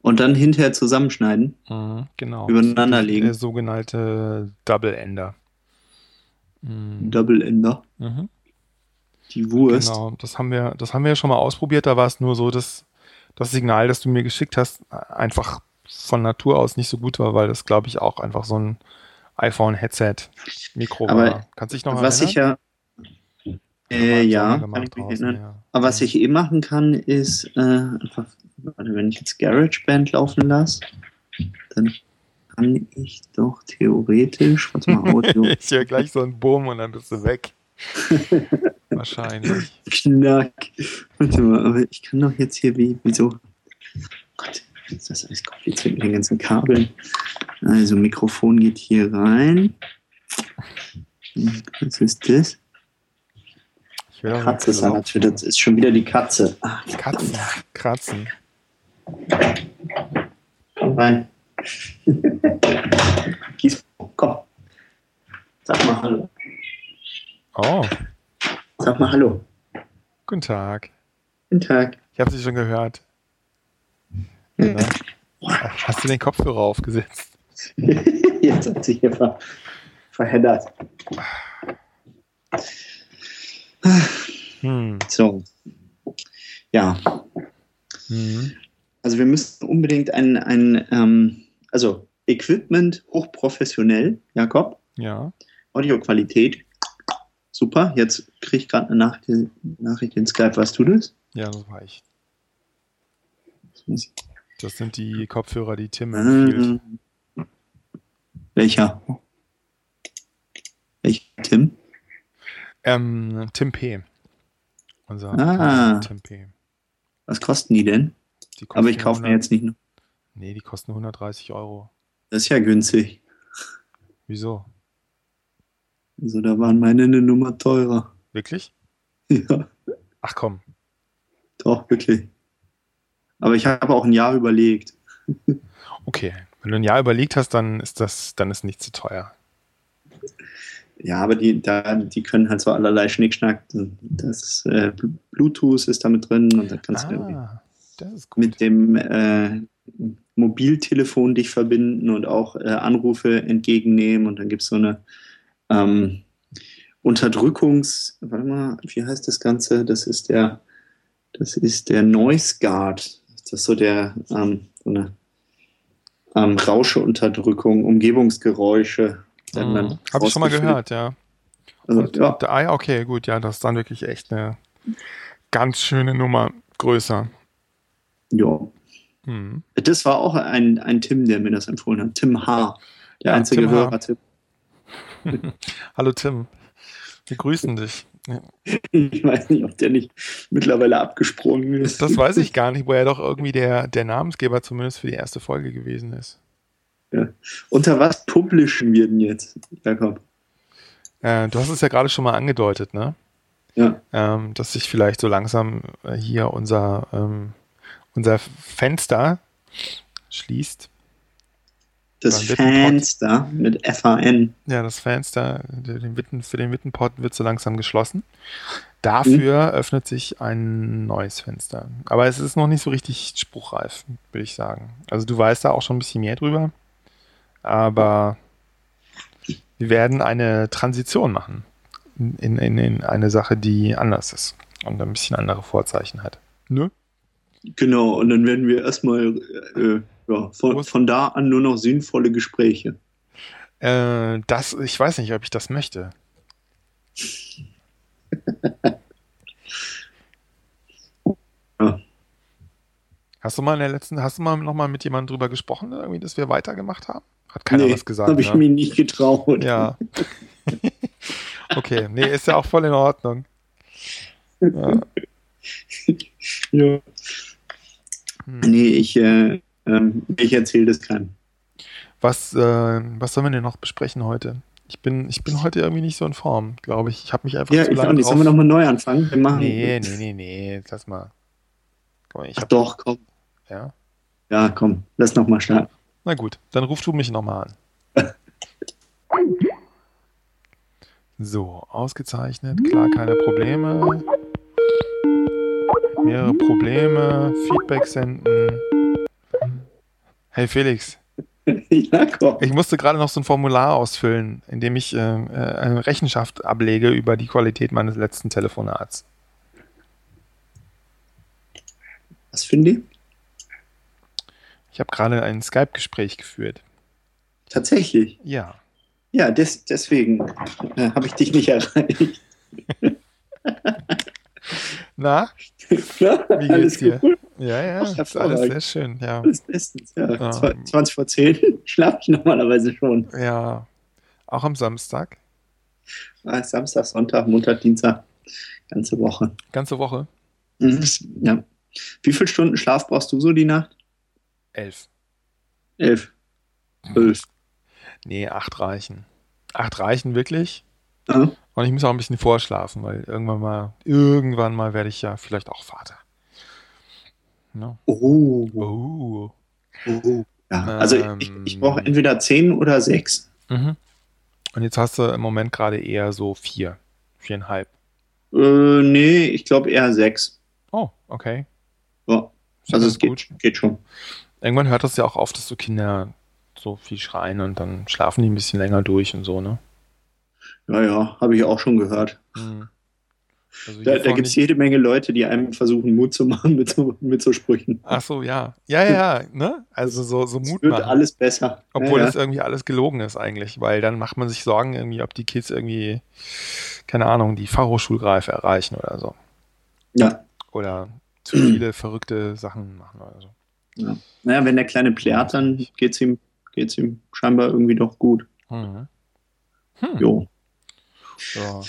Und dann hinterher zusammenschneiden. Mhm, genau. Übereinander legen. Der sogenannte Double Ender. Mhm. Double Ender. Mhm. Die Wurst. Genau, das haben wir, das haben wir ja schon mal ausprobiert. Da war es nur so, dass das Signal, das du mir geschickt hast, einfach von Natur aus nicht so gut war, weil das, glaube ich, auch einfach so ein iPhone-Headset-Mikro war. Kannst du dich noch was ich ja. Äh, ja, Sommer kann gemacht ich mich draußen, erinnern. ja. Aber was ich eh machen kann, ist äh, einfach, warte, wenn ich jetzt GarageBand laufen lasse, dann kann ich doch theoretisch, warte mal, Audio. ich höre gleich so einen Boom und dann bist du weg. Wahrscheinlich. Knack. Warte mal, aber ich kann doch jetzt hier wie, wieso? Gott, ist das alles kompliziert mit den ganzen Kabeln. Also Mikrofon geht hier rein. Was ist das? Ich auch Katze noch natürlich. Das ist schon wieder die Katze. Ah, Katzen. Kratzen. komm rein. Kies, komm. Sag mal Hallo. Oh, Sag mal Hallo. guten Tag. Guten Tag. Ich habe Sie schon gehört. Ja. Na? Hast du den Kopfhörer aufgesetzt? Jetzt hat sich hier ver verheddert. Hm. So. Ja, Mhm. also wir müssen unbedingt ein, ein ähm, also Equipment hochprofessionell, Jakob. Ja. Audioqualität, super. Jetzt kriege ich gerade eine Nachricht, Nachricht in Skype. Was tut es? Ja, das war ich. Das Das sind die Kopfhörer, die Tim empfiehlt. Ähm, welcher? Welcher Tim? Ähm, Tim P. Unser Ah. Tim P. Was kosten die denn? Die Aber ich kosten kaufe mir 100 jetzt nicht nur. Nee, die kosten 130 Euro. Das ist ja günstig. Wieso? Also da waren meine eine Nummer teurer. Wirklich? Ja, Ach komm. doch, wirklich. Aber ich habe auch ein Jahr überlegt. Okay. Wenn du ein Jahr überlegt hast, dann ist das, dann ist nicht zu teuer. Ja, aber die, da, die können halt so allerlei Schnickschnack. Das äh, Bluetooth ist da mit drin und da kannst du irgendwie Ah, ist gut. mit dem äh, Mobiltelefon dich verbinden und auch äh, Anrufe entgegennehmen. Und dann gibt es so eine ähm, Unterdrückungs, warte mal, wie heißt das Ganze? Das ist der, das ist der Noise Guard. Das ist so der, ähm, so eine ähm, Rauscheunterdrückung, Umgebungsgeräusche. Mhm. Habe ich schon mal gehört, ja. Also, Und, ja, ah okay, gut, ja, das ist dann wirklich echt eine ganz schöne Nummer größer. ja. Hm. Das war auch ein, ein Tim, der mir das empfohlen hat. Tim H. Der Ja, einzige Tim H. Hallo Tim. Wir grüßen dich. Ich weiß nicht, ob der nicht mittlerweile abgesprungen ist. Das weiß ich gar nicht, wo er doch irgendwie der, der Namensgeber zumindest für die erste Folge gewesen ist. Unter was publishen wir denn jetzt, Jakob? Äh, du hast es ja gerade schon mal angedeutet, ne? Ja. Ähm, dass sich vielleicht so langsam äh, hier unser, ähm, unser Fenster schließt. Das. Fenster mit F-A-N. Ja, das Fenster der- den Witten, für den Wittenpott wird so langsam geschlossen. Dafür öffnet sich ein neues Fenster. Aber es ist noch nicht so richtig spruchreif, würde ich sagen. Also du weißt da auch schon ein bisschen mehr drüber. Aber wir werden eine Transition machen in, in, in eine Sache, die anders ist und ein bisschen andere Vorzeichen hat. Ne? Genau, und dann werden wir erstmal äh, ja, von, von da an nur noch sinnvolle Gespräche. Äh, das, ich weiß nicht, ob ich das möchte. Ja. Hast du mal in der letzten, hast du mal noch mal mit jemandem drüber gesprochen, irgendwie, dass wir weitergemacht haben? Hat keiner was gesagt. habe ich ne? mir nicht getraut. Ja. okay, nee, ist ja auch voll in Ordnung. Ja. Ja. Hm. Nee, ich, äh, ähm, ich erzähle das keinem. Was, äh, was sollen wir denn noch besprechen heute? Ich bin, ich bin heute irgendwie nicht so in Form, glaube ich. Ich habe mich einfach Ja, zu ich auch lange nicht. Sollen wir drauf... nochmal neu anfangen? Wir machen. Nee, nee, nee, nee, lass mal. Mal, ich Ach hab, doch, komm. ja. Ja, komm. Lass nochmal starten. Na gut, dann ruf du mich nochmal an. So, ausgezeichnet, klar, keine Probleme. Mehrere Probleme, Feedback senden. Hey Felix, ja, komm. ich musste gerade noch so ein Formular ausfüllen, in dem ich äh, äh, eine Rechenschaft ablege über die Qualität meines letzten Telefonats. Was finde ich? Ich habe gerade ein Skype-Gespräch geführt. Tatsächlich. Ja. Ja, des, deswegen äh, habe ich dich nicht erreicht. Na, Klar, Wie geht's alles dir? cool. Ja, ja, Ach, ist alles sehr schön, ja. Alles bestens, ja. Ja. Zwa- 20 vor 10 schlafe ich normalerweise schon. Ja, auch am Samstag, Ah, Samstag, Sonntag, Montag, Dienstag, ganze Woche. ganze Woche, Mhm. Ja. Wie viele Stunden Schlaf brauchst du so die Nacht? elf. Elf. Zwölf. Nee, acht reichen. Acht reichen wirklich. Ja. Und ich muss auch ein bisschen vorschlafen, weil irgendwann mal, irgendwann mal werde ich ja vielleicht auch Vater. Ne? Oh. Oh. oh. Ja. Also ich, Ähm. ich brauche entweder zehn oder sechs. Mhm. Und jetzt hast du im Moment gerade eher so vier, viereinhalb. Äh, nee, ich glaube eher sechs. Oh, okay. Ja. Also es geht, geht schon. Irgendwann hört das ja auch auf, dass so Kinder so viel schreien und dann schlafen die ein bisschen länger durch und so, ne? Ja, ja, habe ich auch schon gehört. Hm. Also Da, da gibt es jede Menge Leute, die einem versuchen, Mut zu machen mit so, mit so Sprüchen. Ach so, ja. Ja, ja, ja, ne? Also so, so Es Mut wird machen. alles besser. Obwohl ja, das irgendwie alles gelogen ist eigentlich, weil dann macht man sich Sorgen irgendwie, ob die Kids irgendwie, keine Ahnung, die Fachhochschulreife erreichen oder so. ja. Oder zu viele verrückte Sachen machen oder so. ja. Naja, wenn der Kleine plärt, dann geht's ihm, geht's ihm scheinbar irgendwie doch gut. Mhm. Hm. Jo. Ja.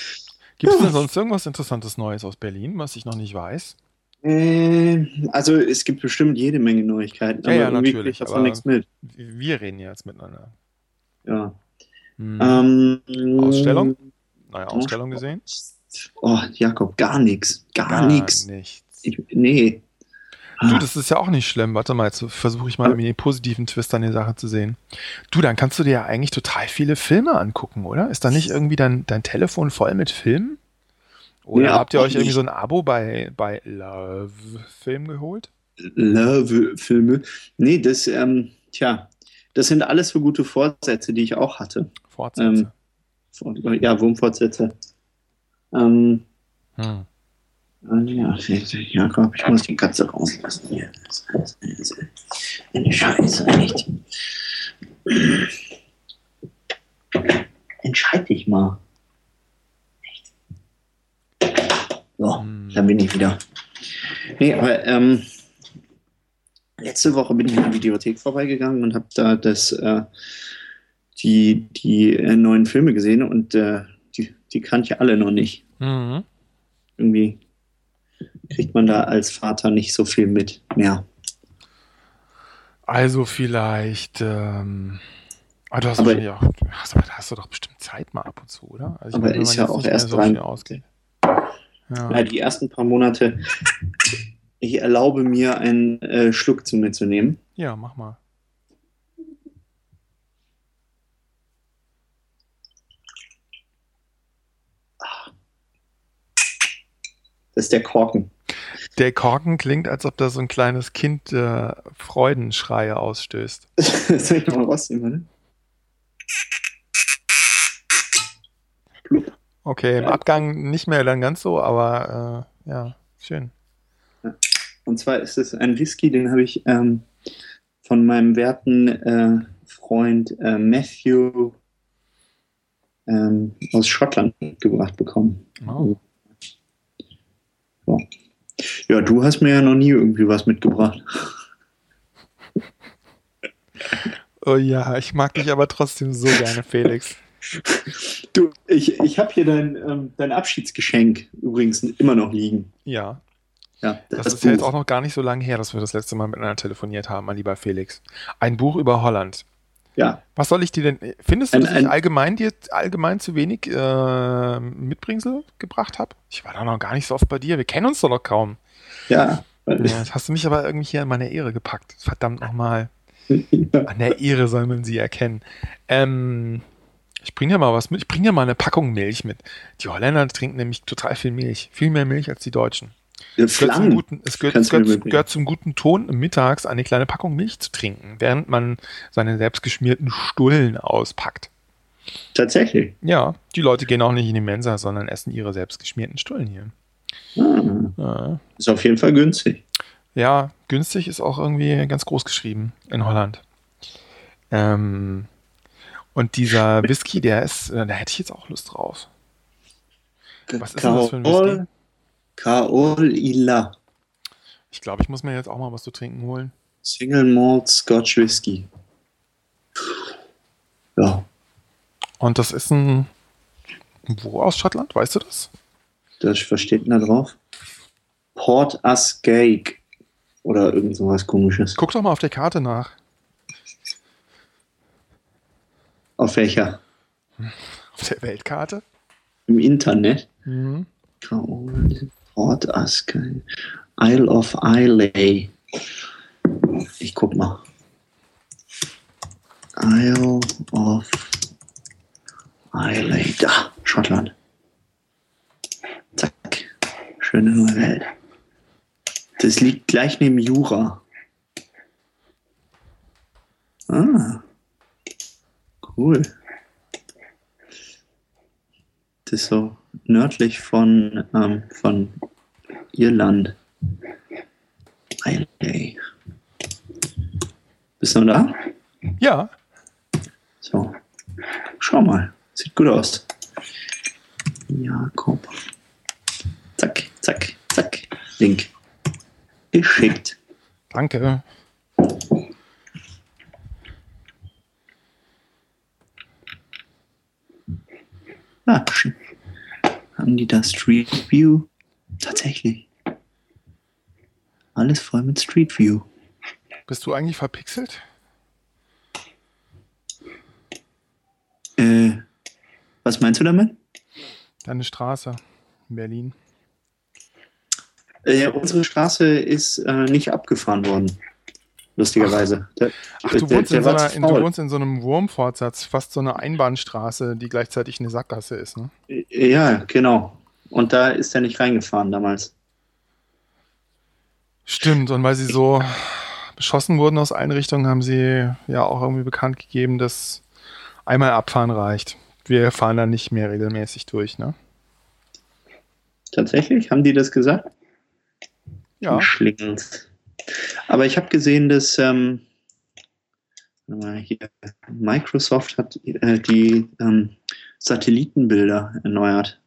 Gibt es denn sonst irgendwas Interessantes Neues aus Berlin, was ich noch nicht weiß? Äh, also es gibt bestimmt jede Menge Neuigkeiten, Ja, aber ja, irgendwie natürlich, davon aber- nichts mit. Wir reden ja jetzt miteinander. Ja. Hm. Ähm, Ausstellung? Neue Ausstellung gesehen? Oh, Jakob, gar nichts. Gar, nichts. nichts. Ich, nee. Du, das ist ja auch nicht schlimm. Warte mal, jetzt versuche ich mal irgendwie den positiven Twist an die Sache zu sehen. Du, dann kannst du dir ja eigentlich total viele Filme angucken, oder? Ist da nicht irgendwie dein, dein Telefon voll mit Filmen? Oder Ja, habt ihr euch irgendwie so ein Abo bei, bei Love Film geholt? Love-Filme. Nee, das, ähm, tja, das sind alles so gute Vorsätze, die ich auch hatte. Fortsätze. Ähm, Ja, Wurmfortsätze. Ähm, Hm. Ja, Jakob, ich muss die Katze rauslassen hier. Das ist eine Scheiße, echt. Entscheid dich mal. Echt. So, Hm. da bin ich wieder. Nee, aber ähm, letzte Woche bin ich in der Videothek vorbeigegangen und habe da das, äh, die, die äh, neuen Filme gesehen und äh, die, die kannte ich alle noch nicht. Mhm. Irgendwie kriegt man da als Vater nicht so viel mit mehr. Also vielleicht. Ähm, ah, du hast Aber- wahrscheinlich auch. du Hast, aber da hast du doch bestimmt Zeit mal ab und zu, oder? Also ich Aber wenn ist ja auch erst so rein-. Ja. Ja, die ersten paar Monate, ich erlaube mir einen äh, Schluck zu mir zu nehmen. ja, mach mal. Das ist der Korken. Der Korken klingt, als ob da so ein kleines Kind äh, Freudenschreie ausstößt. Soll ich noch mal rausnehmen, ne? Plupp. Okay, im Ja. Abgang nicht mehr dann ganz so, aber äh, ja, schön. Und zwar ist es ein Whisky, den habe ich ähm, von meinem werten äh, Freund äh, Matthew ähm, aus Schottland gebracht bekommen. Oh. So. Ja, du hast mir ja noch nie irgendwie was mitgebracht. oh ja, ich mag dich aber trotzdem so gerne, Felix. Du, ich, ich habe hier dein, ähm, dein Abschiedsgeschenk übrigens immer noch liegen. Ja, Ja, das, ist ja jetzt auch noch gar nicht so lange her, dass wir das letzte Mal miteinander telefoniert haben, mein lieber Felix. Ein Buch über Holland. Ja, Was soll ich dir denn. Findest du, Ein- dass ich ein- allgemein dir allgemein zu wenig äh, Mitbringsel gebracht habe? Ich war doch noch gar nicht so oft bei dir. Wir kennen uns doch noch kaum. ja. Ja, hast du mich aber irgendwie hier in meine Ehre gepackt. Verdammt nochmal. An der Ehre soll man sie erkennen. Ähm, ich bringe dir mal was mit. Ich bringe dir mal eine Packung Milch mit. Die Holländer trinken nämlich total viel Milch. Viel mehr Milch als die Deutschen. Es gehört, zum Flangen. guten, es, gehört, es, gehört, gehört zum guten Ton, mittags eine kleine Packung Milch zu trinken, während man seine selbstgeschmierten Stullen auspackt. Tatsächlich. Ja, die Leute gehen auch nicht in die Mensa, sondern essen ihre selbstgeschmierten Stullen hier. Ah, Ja. ist auf jeden Fall günstig. Ja, günstig ist auch irgendwie ganz groß geschrieben in Holland. Ähm, und dieser Whisky, der ist, äh, da hätte ich jetzt auch Lust drauf. Was ist denn das für ein Whisky? Kaol Ila. Ich glaube, ich muss mir jetzt auch mal was zu trinken holen. Single Malt Scotch Whisky. Ja, Und das ist ein. Wo aus Schottland? Weißt du das? das was steht denn da drauf? Port Asgaig. Oder irgend sowas komisches. Guck doch mal auf der Karte nach. Auf welcher? Auf der Weltkarte? Im Internet? Mhm. Port Asgaig. Isle of Islay. Ich guck mal. Isle of Islay. Da, Schottland. Zack. Schöne neue Welt. Das liegt gleich neben Jura. Ah. Cool. Das ist so nördlich von, ähm, von Irland. Islay. Bist du noch da? Ja, So. Schau mal. Sieht gut aus. Jakob. Zack, zack, zack. Link. Geschickt. danke. Ah, sch- haben die da Street View? Tatsächlich. Alles voll mit Street View. Bist du eigentlich verpixelt? Äh, was meinst du damit? Deine Straße in Berlin. Äh, unsere Straße ist äh, nicht abgefahren worden. Lustigerweise. Der, Ach, du der- wohnst, der in so einer, du wohnst in so einem Wurmfortsatz, fast so eine Einbahnstraße, die gleichzeitig eine Sackgasse ist, ne? Äh, Ja, genau. Und da ist er nicht reingefahren damals. Stimmt, und weil sie so beschossen wurden aus Einrichtungen, haben sie ja auch irgendwie bekannt gegeben, dass einmal abfahren reicht. Wir fahren da nicht mehr regelmäßig durch, ne? Tatsächlich? Haben die das gesagt? Ja. Schlingend. Aber ich habe gesehen, dass ähm, hier, Microsoft hat äh, die ähm, Satellitenbilder erneuert.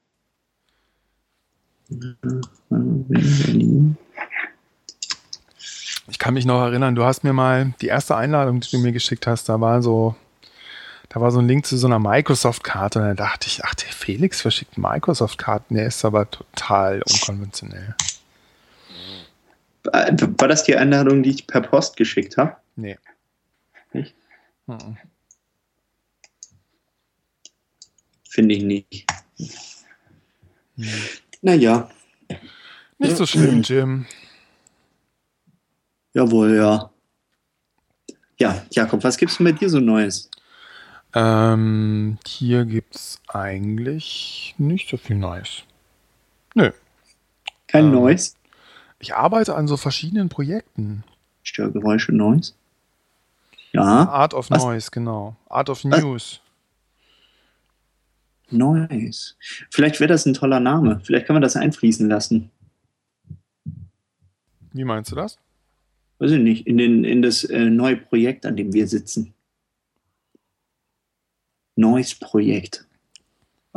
Ich kann mich noch erinnern, du hast mir mal die erste Einladung, die du mir geschickt hast, da war so, da war so ein Link zu so einer Microsoft-Karte und da dachte ich, ach, der Felix verschickt Microsoft-Karten, der ist aber total unkonventionell. Äh, War das die Einladung, die ich per Post geschickt habe? Nee. Nicht? Mhm. Finde ich nicht. Mhm. Naja, Nicht so schlimm, Jim. jawohl, ja. Ja, Jakob, was gibt's denn bei dir so Neues? Ähm, hier gibt's eigentlich nicht so viel Neues. Nö. Kein Ähm. Neues? Ich arbeite an so verschiedenen Projekten. Störgeräusche Neues? Ja, Art of Was? Noise, genau. Art of Was? News. Neues. Vielleicht wäre das ein toller Name. Vielleicht kann man das einfließen lassen. Wie meinst du das? Weiß ich nicht, in, den, in das äh, neue Projekt, an dem wir sitzen. Neues Projekt.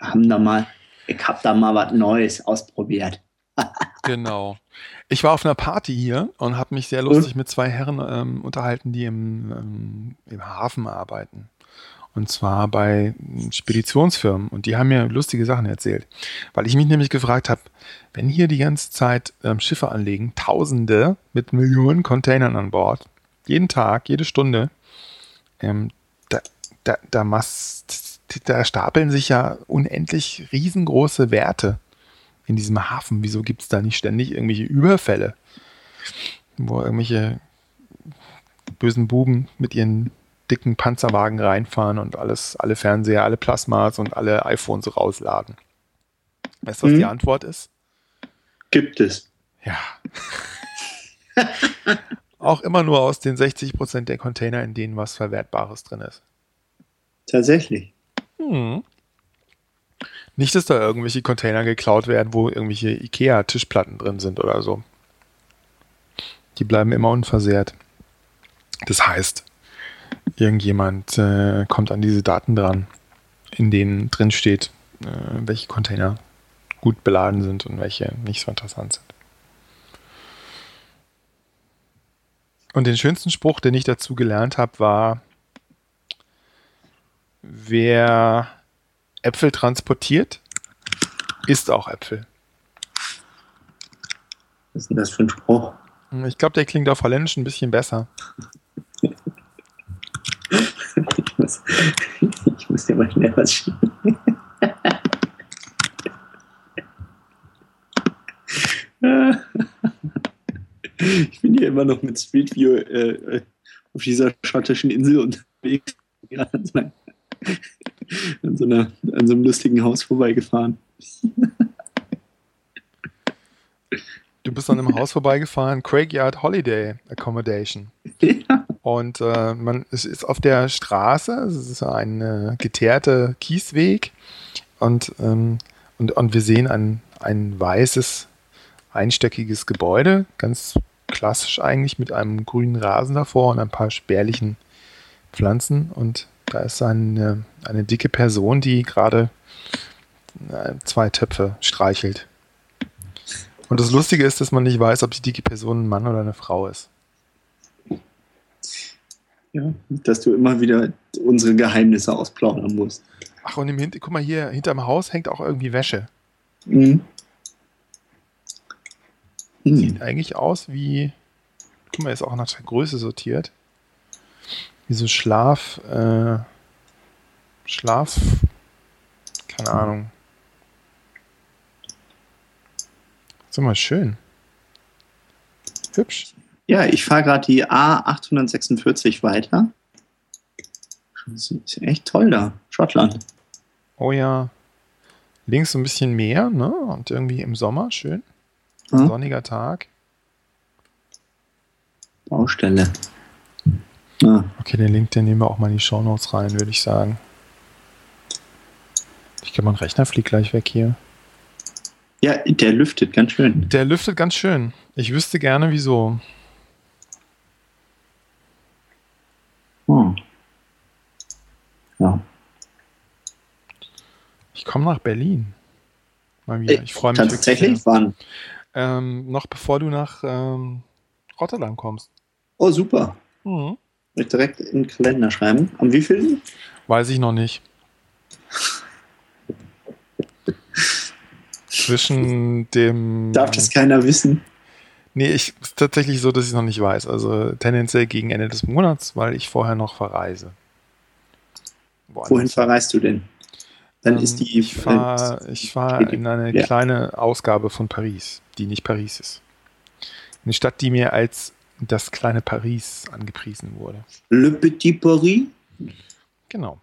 Haben da mal, ich hab da mal was Neues ausprobiert. Genau. Ich war auf einer Party hier und habe mich sehr lustig mit zwei Herren ähm, unterhalten, die im, ähm, im Hafen arbeiten. Und zwar bei Speditionsfirmen. Und die haben mir lustige Sachen erzählt. Weil ich mich nämlich gefragt habe, wenn hier die ganze Zeit ähm, Schiffe anlegen, Tausende mit Millionen Containern an Bord, jeden Tag, jede Stunde, ähm, da, da, da, mas- da stapeln sich ja unendlich riesengroße Werte in diesem Hafen. Wieso gibt es da nicht ständig irgendwelche Überfälle, wo irgendwelche bösen Buben mit ihren dicken Panzerwagen reinfahren und alles, alle Fernseher, alle Plasmas und alle iPhones rausladen? Weißt du, was Mhm. die Antwort ist? Gibt es. Ja. Auch immer nur aus den 60% der Container, in denen was Verwertbares drin ist. Tatsächlich. Hm. Nicht, dass da irgendwelche Container geklaut werden, wo irgendwelche IKEA-Tischplatten drin sind oder so. Die bleiben immer unversehrt. Das heißt, irgendjemand äh, kommt an diese Daten dran, in denen drin steht, äh, welche Container gut beladen sind und welche nicht so interessant sind. Und den schönsten Spruch, den ich dazu gelernt habe, war, wer Äpfel transportiert, isst auch Äpfel. Was ist denn das für ein Spruch? Ich glaube, der klingt auf Holländisch ein bisschen besser. ich, muss, ich muss dir mal schnell was schieben. ich bin hier immer noch mit Street View äh, auf dieser schottischen Insel unterwegs. An, so einer, an so einem lustigen Haus vorbeigefahren. Du bist an einem Haus vorbeigefahren, Craigyard Holiday Accommodation. Ja. Und äh, man es ist auf der Straße, es ist ein äh, geteerter Kiesweg und, ähm, und, und wir sehen ein, ein weißes, einstöckiges Gebäude, ganz klassisch eigentlich mit einem grünen Rasen davor und ein paar spärlichen Pflanzen. Und da ist eine, eine dicke Person, die gerade äh, zwei Töpfe streichelt. Und das Lustige ist, dass man nicht weiß, ob die dicke Person ein Mann oder eine Frau ist. Ja, dass du immer wieder unsere Geheimnisse ausplaudern musst. Ach, und im Hinter guck mal hier, hinterm Haus hängt auch irgendwie Wäsche. Mhm. Sieht eigentlich aus wie, guck mal, ist auch nach der Größe sortiert. Wie so Schlaf, äh, Schlaf, keine Ahnung, Ist mal schön. Hübsch. Ja, ich fahre gerade die A846 weiter. Das ist echt toll da, Schottland. Oh ja. Links so ein bisschen mehr, ne? Und irgendwie im Sommer schön. Hm? Sonniger Tag. Baustelle. Ah. Okay, den Link, den nehmen wir auch mal in die Shownotes rein, würde ich sagen. Ich glaube, mein Rechner fliegt gleich weg hier. Ja, der lüftet ganz schön. Der lüftet ganz schön. Ich wüsste gerne, wieso. Hm. Ja. Ich komme nach Berlin. Mal wieder. Ich freue mich Tatsächlich? Wann? Ähm, noch bevor du nach ähm, Rotterdam kommst. Oh, super. Mhm. Ich direkt in den Kalender schreiben. Am wievielten? Weiß ich noch nicht. zwischen dem. Darf das keiner wissen? Nee, ich ist tatsächlich so, dass ich es noch nicht weiß. Also tendenziell gegen Ende des Monats, weil ich vorher noch verreise. Woanders. Wohin verreist du denn? Dann ähm, ist die. Ich fahre ich fahr in eine ja. kleine Ausgabe von Paris, die nicht Paris ist. Eine Stadt, die mir als das kleine Paris angepriesen wurde. Le Petit Paris? Genau.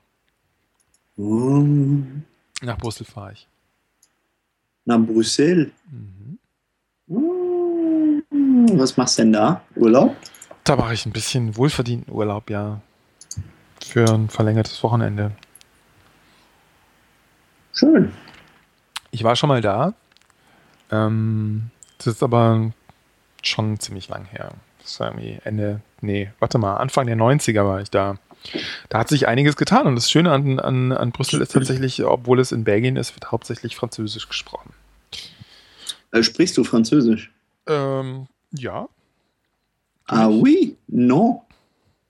Um. Nach Brüssel fahre ich nach Brüssel. Mhm. Hm, was machst du denn da? Urlaub? Da mache ich ein bisschen wohlverdienten Urlaub, ja. Für ein verlängertes Wochenende. Schön. Ich war schon mal da. Ähm, das ist aber schon ziemlich lang her. Das war irgendwie Ende, nee, warte mal, Anfang der 90er war ich da. Da hat sich einiges getan und das Schöne an, an, an Brüssel ist tatsächlich, obwohl es in Belgien ist, wird hauptsächlich Französisch gesprochen. Äh, sprichst du Französisch? Ähm, ja. Ah oui, non.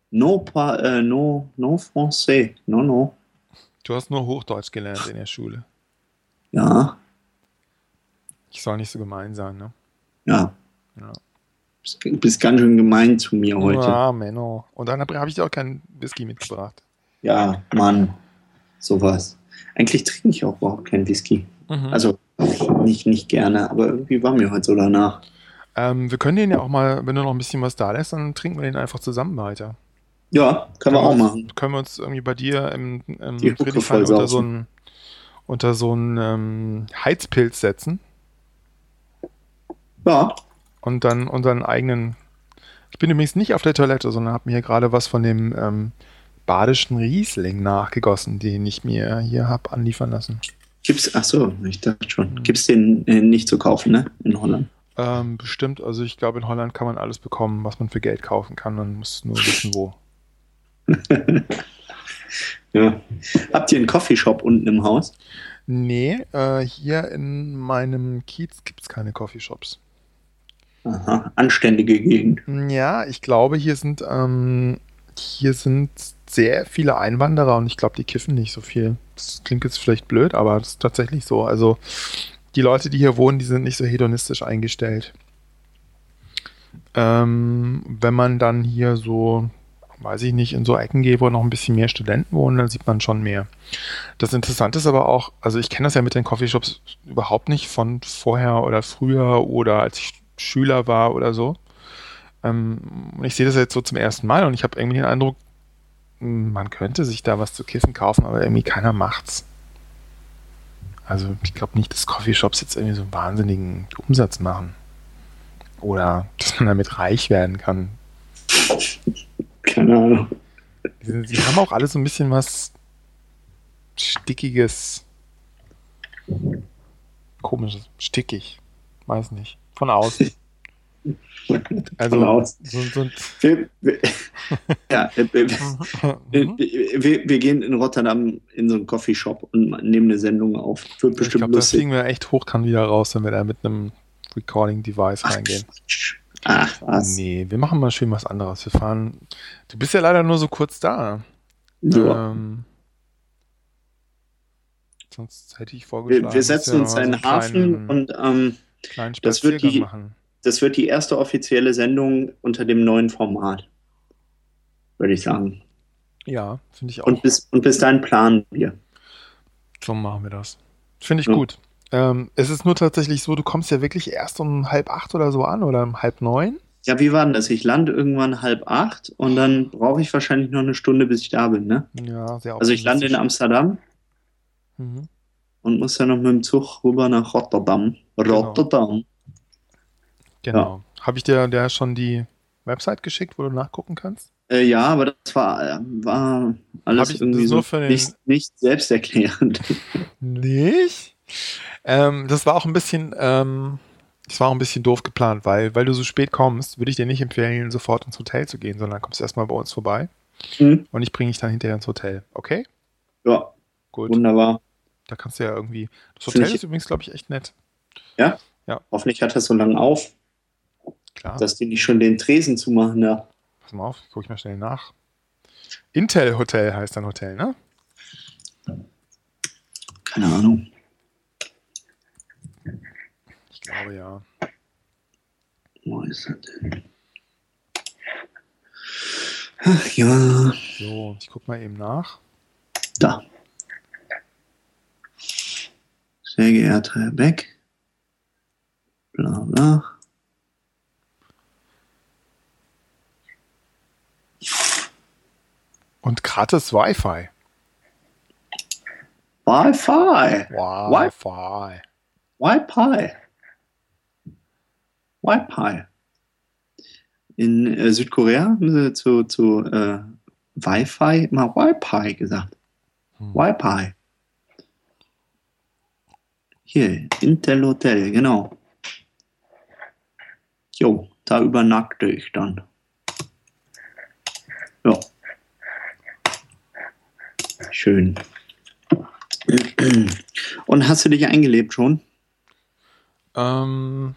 Non, pas, äh, non, non français. Non, non. Du hast nur Hochdeutsch gelernt in der Schule. Ja. Ich soll nicht so gemein sein, ne? Ja. ja. Du bist ganz schön gemein zu mir heute. Ja, Menno. Und dann habe ich dir auch keinen Whisky mitgebracht. Ja, Mann. Sowas. Eigentlich trinke ich auch überhaupt keinen Whisky. Mhm. Also nicht, nicht gerne, aber irgendwie war mir heute so danach. Ähm, wir können den ja auch mal, wenn du noch ein bisschen was da lässt, dann trinken wir den einfach zusammen weiter. Ja, können, können wir auch machen. Können wir uns irgendwie bei dir im, im Friedrichshain unter so einen unter so einen ähm, Heizpilz setzen. Ja. Und dann unseren eigenen. Ich bin übrigens nicht auf der Toilette, sondern habe mir hier gerade was von dem ähm, badischen Riesling nachgegossen, den ich mir hier habe anliefern lassen. Gibt's, ach so, ich dachte schon. Mhm. Gibt's den äh, nicht zu kaufen, ne? In Holland? Ähm, bestimmt. Also ich glaube, in Holland kann man alles bekommen, was man für Geld kaufen kann. Man muss nur wissen, wo. ja. Habt ihr einen Coffeeshop unten im Haus? Nee, äh, hier in meinem Kiez gibt es keine Coffeeshops. Aha, anständige Gegend. Ja, ich glaube, hier sind, ähm, hier sind sehr viele Einwanderer und ich glaube, die kiffen nicht so viel. Das klingt jetzt vielleicht blöd, aber das ist tatsächlich so. Also die Leute, die hier wohnen, die sind nicht so hedonistisch eingestellt. Ähm, wenn man dann hier so, weiß ich nicht, in so Ecken geht, wo noch ein bisschen mehr Studenten wohnen, dann sieht man schon mehr. Das Interessante ist aber auch, also ich kenne das ja mit den Coffeeshops überhaupt nicht von vorher oder früher oder als ich Schüler war oder so. Ähm, ich sehe das jetzt so zum ersten Mal und ich habe irgendwie den Eindruck, man könnte sich da was zu kiffen kaufen, aber irgendwie keiner macht's. Also ich glaube nicht, dass Coffeeshops jetzt irgendwie so einen wahnsinnigen Umsatz machen. Oder dass man damit reich werden kann. Keine Ahnung. Sie, sie haben auch alle so ein bisschen was Stickiges. Komisches. Stickig. Weiß nicht. Von außen. Also, Von außen. So, so Wir, wir, ja, wir, wir, Mhm. wir, wir gehen in Rotterdam in so einen Coffeeshop und nehmen eine Sendung auf. Wird Ich bestimmt glaube, da lustig. fliegen wir echt hochkant wieder raus, wenn wir da mit einem Recording-Device reingehen. Ach, was? Nee, wir machen mal schön was anderes. Wir fahren. Du bist ja leider nur so kurz da. Ja. Ähm, sonst hätte ich vorgeschlagen. Wir, wir setzen uns so den Hafen und ähm, das wird die- machen. das wird die erste offizielle Sendung unter dem neuen Format. Würde ich sagen. Ja, finde ich auch. Und bis, und bis dahin planen wir. so machen wir das. Finde ich Ja. gut. Ähm, es ist nur tatsächlich so, du kommst ja wirklich erst um halb acht oder so an oder um halb neun. Ja, wie war denn das? Ich lande irgendwann halb acht und dann brauche ich wahrscheinlich noch eine Stunde, bis ich da bin. Ne? Ja, sehr Also ich lande in. Amsterdam Mhm. Und muss dann noch mit dem Zug rüber nach Rotterdam. Rotterdam. Genau. Habe ich dir der schon die Website geschickt, wo du nachgucken kannst? Äh, ja, aber das war, äh, war alles ich- irgendwie so den- nicht, nicht selbsterklärend. Nicht? Ähm, das war auch ein bisschen, ähm, das war auch ein bisschen doof geplant, weil, weil du so spät kommst, würde ich dir nicht empfehlen, sofort ins Hotel zu gehen, sondern kommst erstmal bei uns vorbei Hm? und ich bringe dich dann hinterher ins Hotel. Okay? Ja, Gut. wunderbar. Da kannst du ja irgendwie. Das Finde Hotel ich- ist übrigens, glaube ich, echt nett. Hoffentlich hat das so lange auf, Klar. dass die nicht schon den Tresen zumachen. Ja. Pass mal auf, gucke ich mal schnell nach. Intel Hotel heißt dein Hotel, ne? Keine Ahnung. Ich glaube ja. Wo ist das denn? Ach ja, So, ich gucke mal eben nach. da. Sehr geehrter Herr Beck. Bla bla. Und gratis Wi-Fi. Wi-Fi. Wi-Fi. Wi-Fi. Wi-Fi. In äh, Südkorea haben sie zu, zu äh, Wi-Fi immer Wi-Fi gesagt. Hm. Wi-Fi. Hier, Intel Hotel, genau. Jo, da übernachte ich dann. Ja. Schön. Und hast du dich eingelebt schon? Ähm,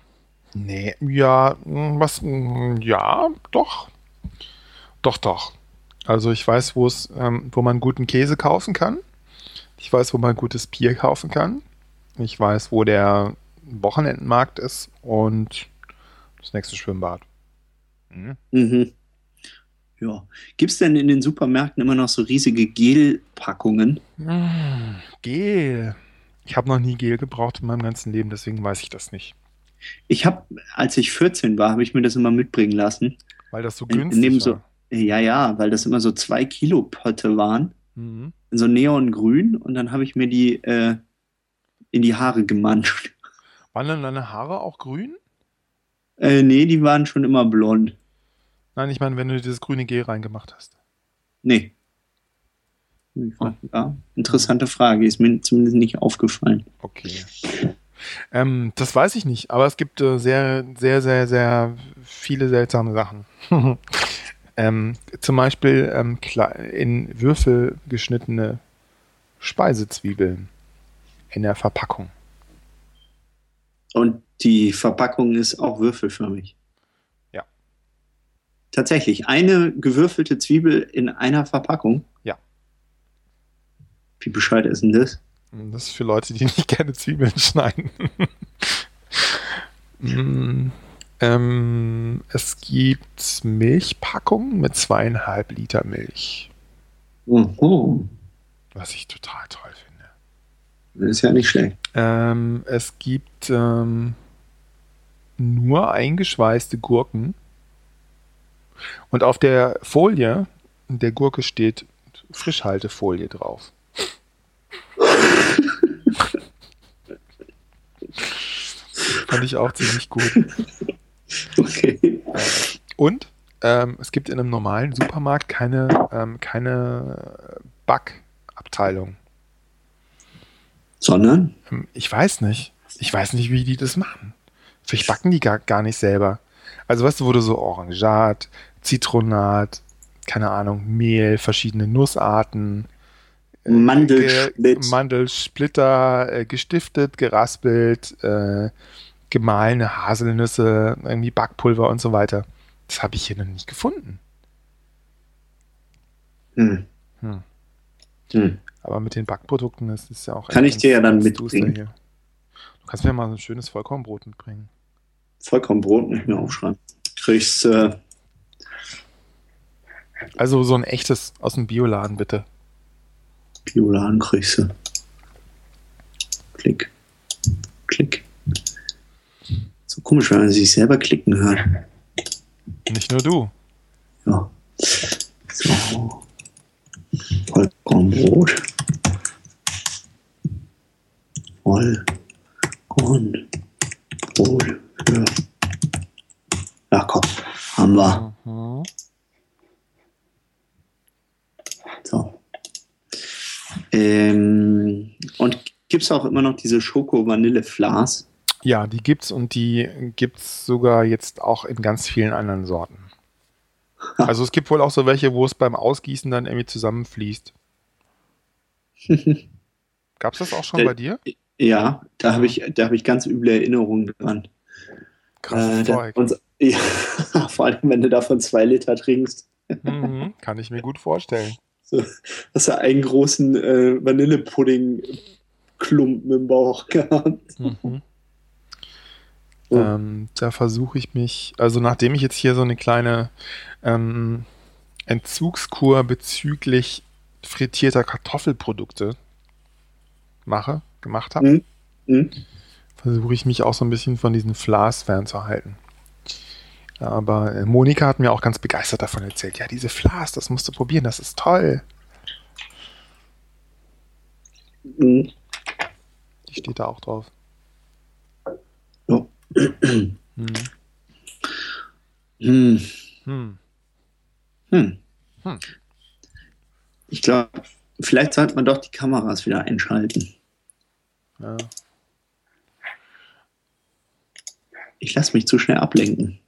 nee, ja, was, ja, doch. Doch, doch. Also ich weiß, wo es, ähm, wo man guten Käse kaufen kann. Ich weiß, wo man gutes Bier kaufen kann. Ich weiß, wo der Wochenendmarkt ist und das nächste Schwimmbad. Mhm. Mhm. Ja. Gibt es denn in den Supermärkten immer noch so riesige Gelpackungen? Mm, Gel. Ich habe noch nie Gel gebraucht in meinem ganzen Leben, deswegen weiß ich das nicht. Ich habe, als ich 14 war, habe ich mir das immer mitbringen lassen. Weil das so In- günstig so- war. Ja, ja, weil das immer so zwei Kilo Pötte waren, Mhm. in so neongrün und dann habe ich mir die äh, in die Haare gemanscht. Waren denn deine Haare auch grün? Äh, nee, die waren schon immer blond. Nein, ich meine, wenn du dieses grüne Gel reingemacht hast. Nee. Ja, interessante Frage, ist mir zumindest nicht aufgefallen. Okay. Ähm, das weiß ich nicht, aber es gibt äh, sehr, sehr, sehr, sehr viele seltsame Sachen. ähm, zum Beispiel ähm, in Würfel geschnittene Speisezwiebeln. In der Verpackung. Und die Verpackung ist auch würfelförmig. Ja. Tatsächlich, eine gewürfelte Zwiebel in einer Verpackung. Ja. Wie bescheuert ist denn das? Das ist für Leute, die nicht gerne Zwiebeln schneiden. Mm, ähm, es gibt Milchpackungen mit zweieinhalb Liter Milch, Mhm. was ich total toll finde. Das ist ja nicht schlecht. Ähm, es gibt ähm, nur eingeschweißte Gurken. Und auf der Folie der Gurke steht Frischhaltefolie drauf. Fand ich auch ziemlich gut. Okay. Und ähm, es gibt in einem normalen Supermarkt keine, ähm, keine Backabteilung. Sondern? Ähm, Ich weiß nicht. Ich weiß nicht, wie die das machen. Vielleicht backen die gar, gar nicht selber. Also weißt du, du so Orangat, Zitronat, keine Ahnung, Mehl, verschiedene Nussarten, äh, Mandelsplit. Mandelsplitter, äh, gestiftet, geraspelt, äh, gemahlene Haselnüsse, irgendwie Backpulver und so weiter. Das habe ich hier noch nicht gefunden. Hm. Hm. Hm. Aber mit den Backprodukten das ist ja auch Kann ich dir ja dann mitbringen. hier. Du kannst mir mal so ein schönes Vollkornbrot mitbringen. Vollkornbrot nicht mehr aufschreiben. Kriegst äh, Also so ein echtes aus dem Bioladen, bitte. Bioladen kriegst du. Klick. Klick. So komisch, wenn man sich selber klicken hört. Nicht nur du. Ja. So. Vollkornbrot. Vollkornbrot für. Ja, komm. Haben wir. Mhm. So. Ähm, und gibt es auch immer noch diese Schoko-Vanille-Flas? Ja, die gibt's und die gibt's sogar jetzt auch in ganz vielen anderen Sorten. Also es gibt wohl auch so welche, wo es beim Ausgießen dann irgendwie zusammenfließt. Gab's das auch schon Äh, bei dir? Ja, da habe ich, da hab ich ganz üble Erinnerungen dran. Krasses Äh, und, ja, vor allem, wenn du davon zwei Liter trinkst. Mhm, kann ich mir gut vorstellen. So, hast du einen großen äh, Vanillepudding-Klumpen im Bauch gehabt. Mhm. So. Ähm, da versuche ich mich, also nachdem ich jetzt hier so eine kleine ähm, Entzugskur bezüglich frittierter Kartoffelprodukte mache, gemacht habe, Mhm. Mhm. versuche ich mich auch so ein bisschen von diesen Flas fernzuhalten. Aber äh, Monika hat mir auch ganz begeistert davon erzählt. Ja, diese Flas, das musst du probieren, das ist toll. Mhm. Die steht da auch drauf. Hm. Hm. Hm. Hm. Hm. Ich glaube, vielleicht sollte man doch die Kameras wieder einschalten. Ja. Ich lasse mich zu schnell ablenken.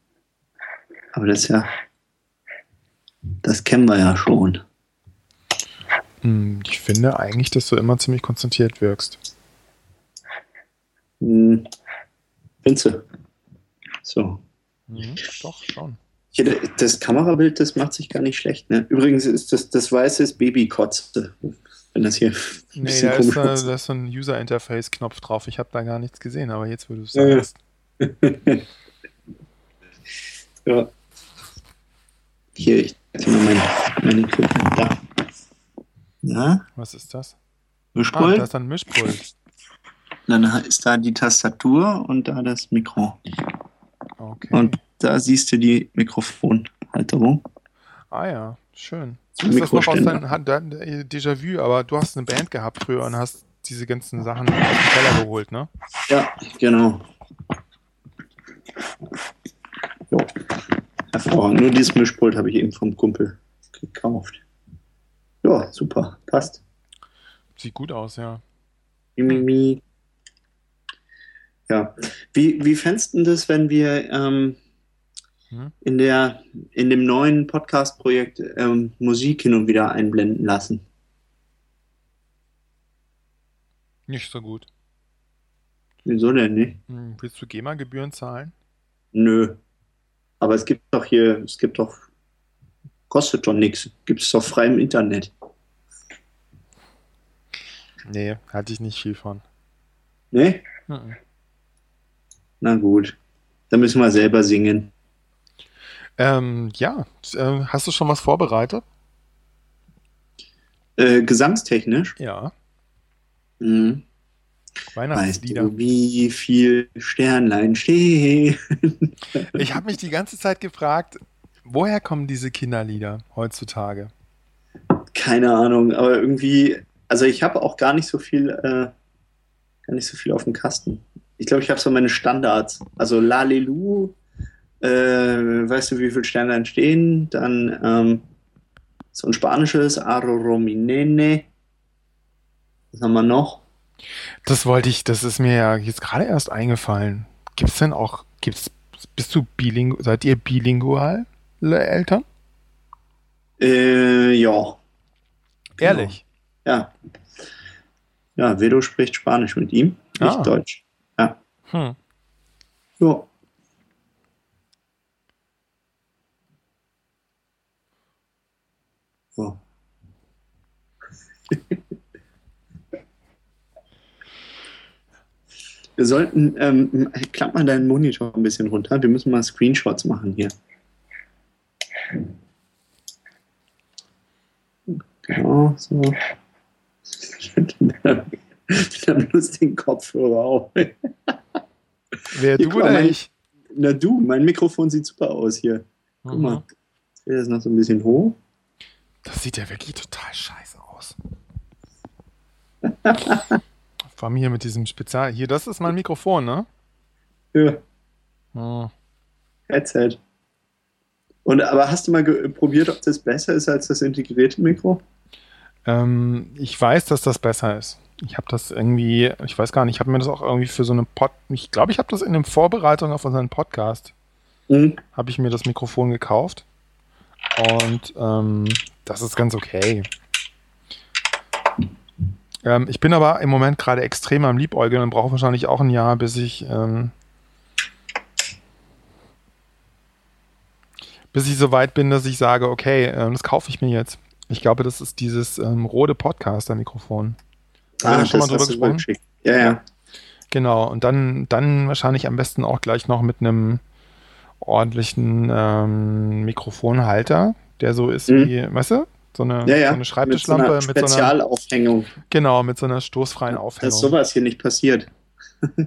Aber das ist ja. Das kennen wir ja schon. Hm, Ich finde eigentlich, dass du immer ziemlich konzentriert wirkst. Hm. Findest du? So. Mhm, doch, schon. Hier, das Kamerabild, das macht sich gar nicht schlecht. Ne? Übrigens ist das, das weiße ist Babykotze. Wenn das hier ein Nee, da ist, ist. da ist so ein User-Interface-Knopf drauf. Ich habe da gar nichts gesehen, aber jetzt, du es Ja, ja. Ja. Hier, ich dir mal mein, meine Equipment. Da. Ja, Was ist das? Ah, Mischpult. da ist ein Mischpult. Dann ist da die Tastatur und da das Mikro. Okay. Und da siehst du die Mikrofonhalterung. ah ja, schön. Zum Ist das noch aus deinem dein äh, Déjà-vu, aber du hast eine Band gehabt früher und hast diese ganzen Sachen aus dem Keller geholt, ne? Ja, genau. Jo. Hervorragend. Nur dieses Mischpult habe ich eben vom Kumpel gekauft. Ja, super. Passt. Sieht gut aus, ja. Mimimi. Ja. Wie, wie fändest du das, wenn wir ähm, Hm? in, der, in dem neuen Podcast-Projekt ähm, Musik hin und wieder einblenden lassen? Nicht so gut. Wieso denn nicht? Hm, willst du GEMA-Gebühren zahlen? Nö. Aber es gibt doch hier, es gibt doch, kostet doch nichts. Gibt es doch frei im Internet. Nee, hatte ich nicht viel von. Ne? Mhm. Na gut. Dann müssen wir selber singen. Ähm, ja, äh, hast du schon was vorbereitet? Äh, gesangstechnisch. Ja, Mhm. Weißt Weihnachtslieder. du, wie viel Sternlein stehen? Ich habe mich die ganze Zeit gefragt, woher kommen diese Kinderlieder heutzutage? Keine Ahnung, aber irgendwie, also ich habe auch gar nicht so viel, äh, gar nicht so viel auf dem Kasten. Ich glaube, ich habe so meine Standards. Also Lalelu, äh, weißt du, wie viel Sternlein stehen? Dann ähm, so ein spanisches Arorominene. Was haben wir noch? Das wollte ich, das ist mir ja jetzt gerade erst eingefallen. Gibt es denn auch, gibt's, bist du bilingual, seid ihr bilingual, le- Eltern? Äh, ja. Ehrlich? Ja. Ja, Vedo spricht Spanisch mit ihm, nicht Ah. Deutsch. Ja. Hm. Ja. So. Wir sollten, ähm, klapp mal deinen Monitor ein bisschen runter. Wir müssen mal Screenshots machen hier. Genau, so. Mit einem lustigen Kopfhörer auf. Wer, Hier, du oder mein- ich? Na du, mein Mikrofon sieht super aus hier. Guck Mhm. mal. Ich drehe das noch so ein bisschen hoch. Das sieht ja wirklich total scheiße aus. Vor allem hier mit diesem Spezial. Hier, das ist mein Mikrofon, ne? Ja, Hm. Headset. Und aber hast du mal probiert, ob das besser ist als das integrierte Mikro? Ähm, ich weiß, dass das besser ist. Ich habe das irgendwie, ich weiß gar nicht, ich habe mir das auch irgendwie für so eine Pod, ich glaube, ich habe das in der Vorbereitung auf unseren Podcast, Mhm. habe ich mir das Mikrofon gekauft. Und ähm, das ist ganz okay. Ähm, ich bin aber im Moment gerade extrem am Liebäugeln und brauche wahrscheinlich auch ein Jahr, bis ich ähm, bis ich so weit bin, dass ich sage, okay, ähm, das kaufe ich mir jetzt. Ich glaube, das ist dieses ähm, Rode Podcaster-Mikrofon. Haben wir da schon mal drüber Ah, gesprochen? Ja, ja. Genau, und dann, dann wahrscheinlich am besten auch gleich noch mit einem ordentlichen ähm, Mikrofonhalter, der so ist Mhm. wie, weißt du, so eine, Ja, ja. so eine Schreibtischlampe mit so so einer Spezialaufhängung. genau, mit so einer stoßfreien Dass Aufhängung. sowas hier nicht passiert.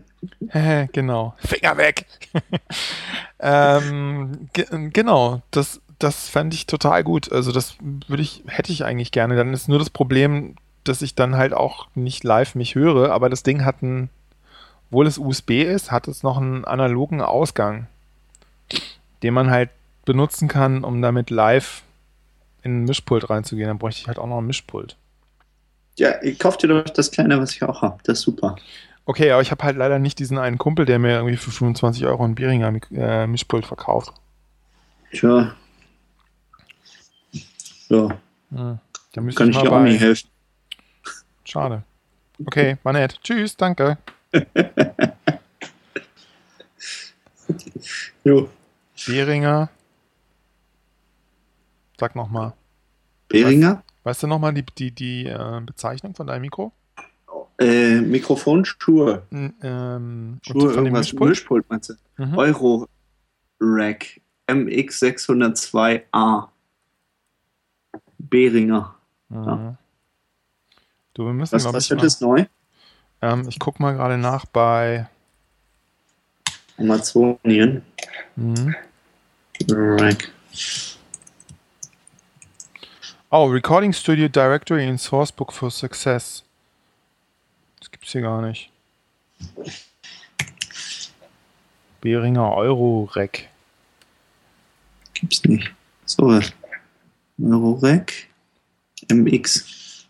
Genau. Finger weg! ähm, ge genau, das, das fände ich total gut. Also das würde ich, hätte ich eigentlich gerne. Dann ist nur das Problem, dass ich dann halt auch nicht live mich höre, aber das Ding hat ein, obwohl es USB ist, hat es noch einen analogen Ausgang, den man halt benutzen kann, um damit live in ein Mischpult reinzugehen. Dann bräuchte ich halt auch noch ein Mischpult. Ja, ich kauf dir doch das kleine, was ich auch habe. Das ist super. Okay, aber ich habe halt leider nicht diesen einen Kumpel, der mir irgendwie für 25 Euro ein Behringer Mik- äh, Mischpult verkauft. Tja. Ja, Hm. Da müsste kann ich ich dir auch nicht helfen. Schade. Okay, war nett. Tschüss, danke. Jo. Behringer. Sag nochmal. Beringer? Weißt du nochmal die, die, die äh, Bezeichnung von deinem Mikro? Äh, Mikrofon, Schuhe. N- Ähm, Schuhe, irgendwas. Mischpult? Mischpult, meinst du? Mhm. Euro Rack MX602A. Beringer. Mhm. Du, wir müssen, Was, was mal, das neu? ähm, ich guck mal gerade nach bei Amazonien. mhm. Rack. Oh, Recording Studio Directory in Sourcebook for Success. Das gibt's hier gar nicht. Behringer Euro-Rec. Gibt's nicht. Sowas. Eurorack MX.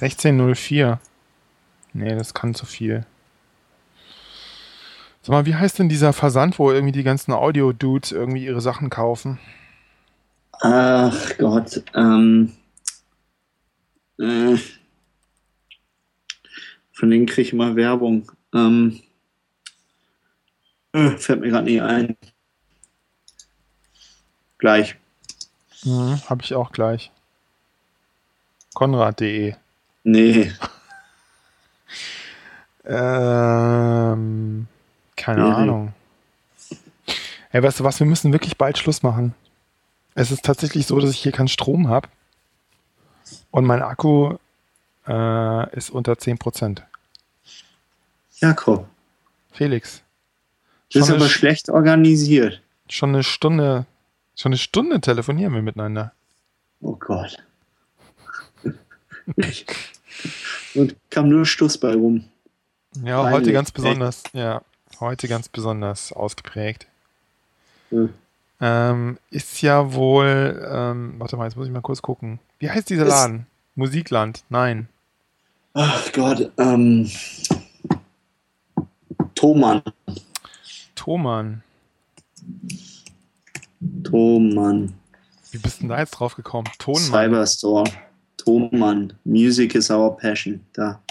1604. Nee, das kann zu viel. Sag mal, wie heißt denn dieser Versand, wo irgendwie die ganzen Audio-Dudes irgendwie ihre Sachen kaufen? Ach Gott. Ähm, äh, Von denen kriege ich immer Werbung. Ähm, äh, fällt mir gerade nicht ein. Gleich. Mhm, Habe ich auch gleich. Konrad.de. Nee, Ähm, keine Mhm. Ahnung. Hey, weißt du was? Wir müssen wirklich bald Schluss machen. Es ist tatsächlich so, dass ich hier keinen Strom habe. Und mein Akku äh, ist unter 10%. Jakob. Felix. Das ist aber schlecht organisiert. schon eine Stunde, schon eine Stunde telefonieren wir miteinander. Oh Gott. Und kam nur Stuss bei rum. Ja, Peinlich, heute ganz besonders. Ja, heute ganz besonders ausgeprägt. Hm. Ähm, ist ja wohl, ähm, warte mal, jetzt muss ich mal kurz gucken. Wie heißt dieser Ist- Laden? Musikland? Nein. Ach Gott, ähm. Thomann. Thomann. Thomann. Wie bist denn da jetzt drauf gekommen? Tonmann. Cyberstore. Thomann. Music is our passion. Da.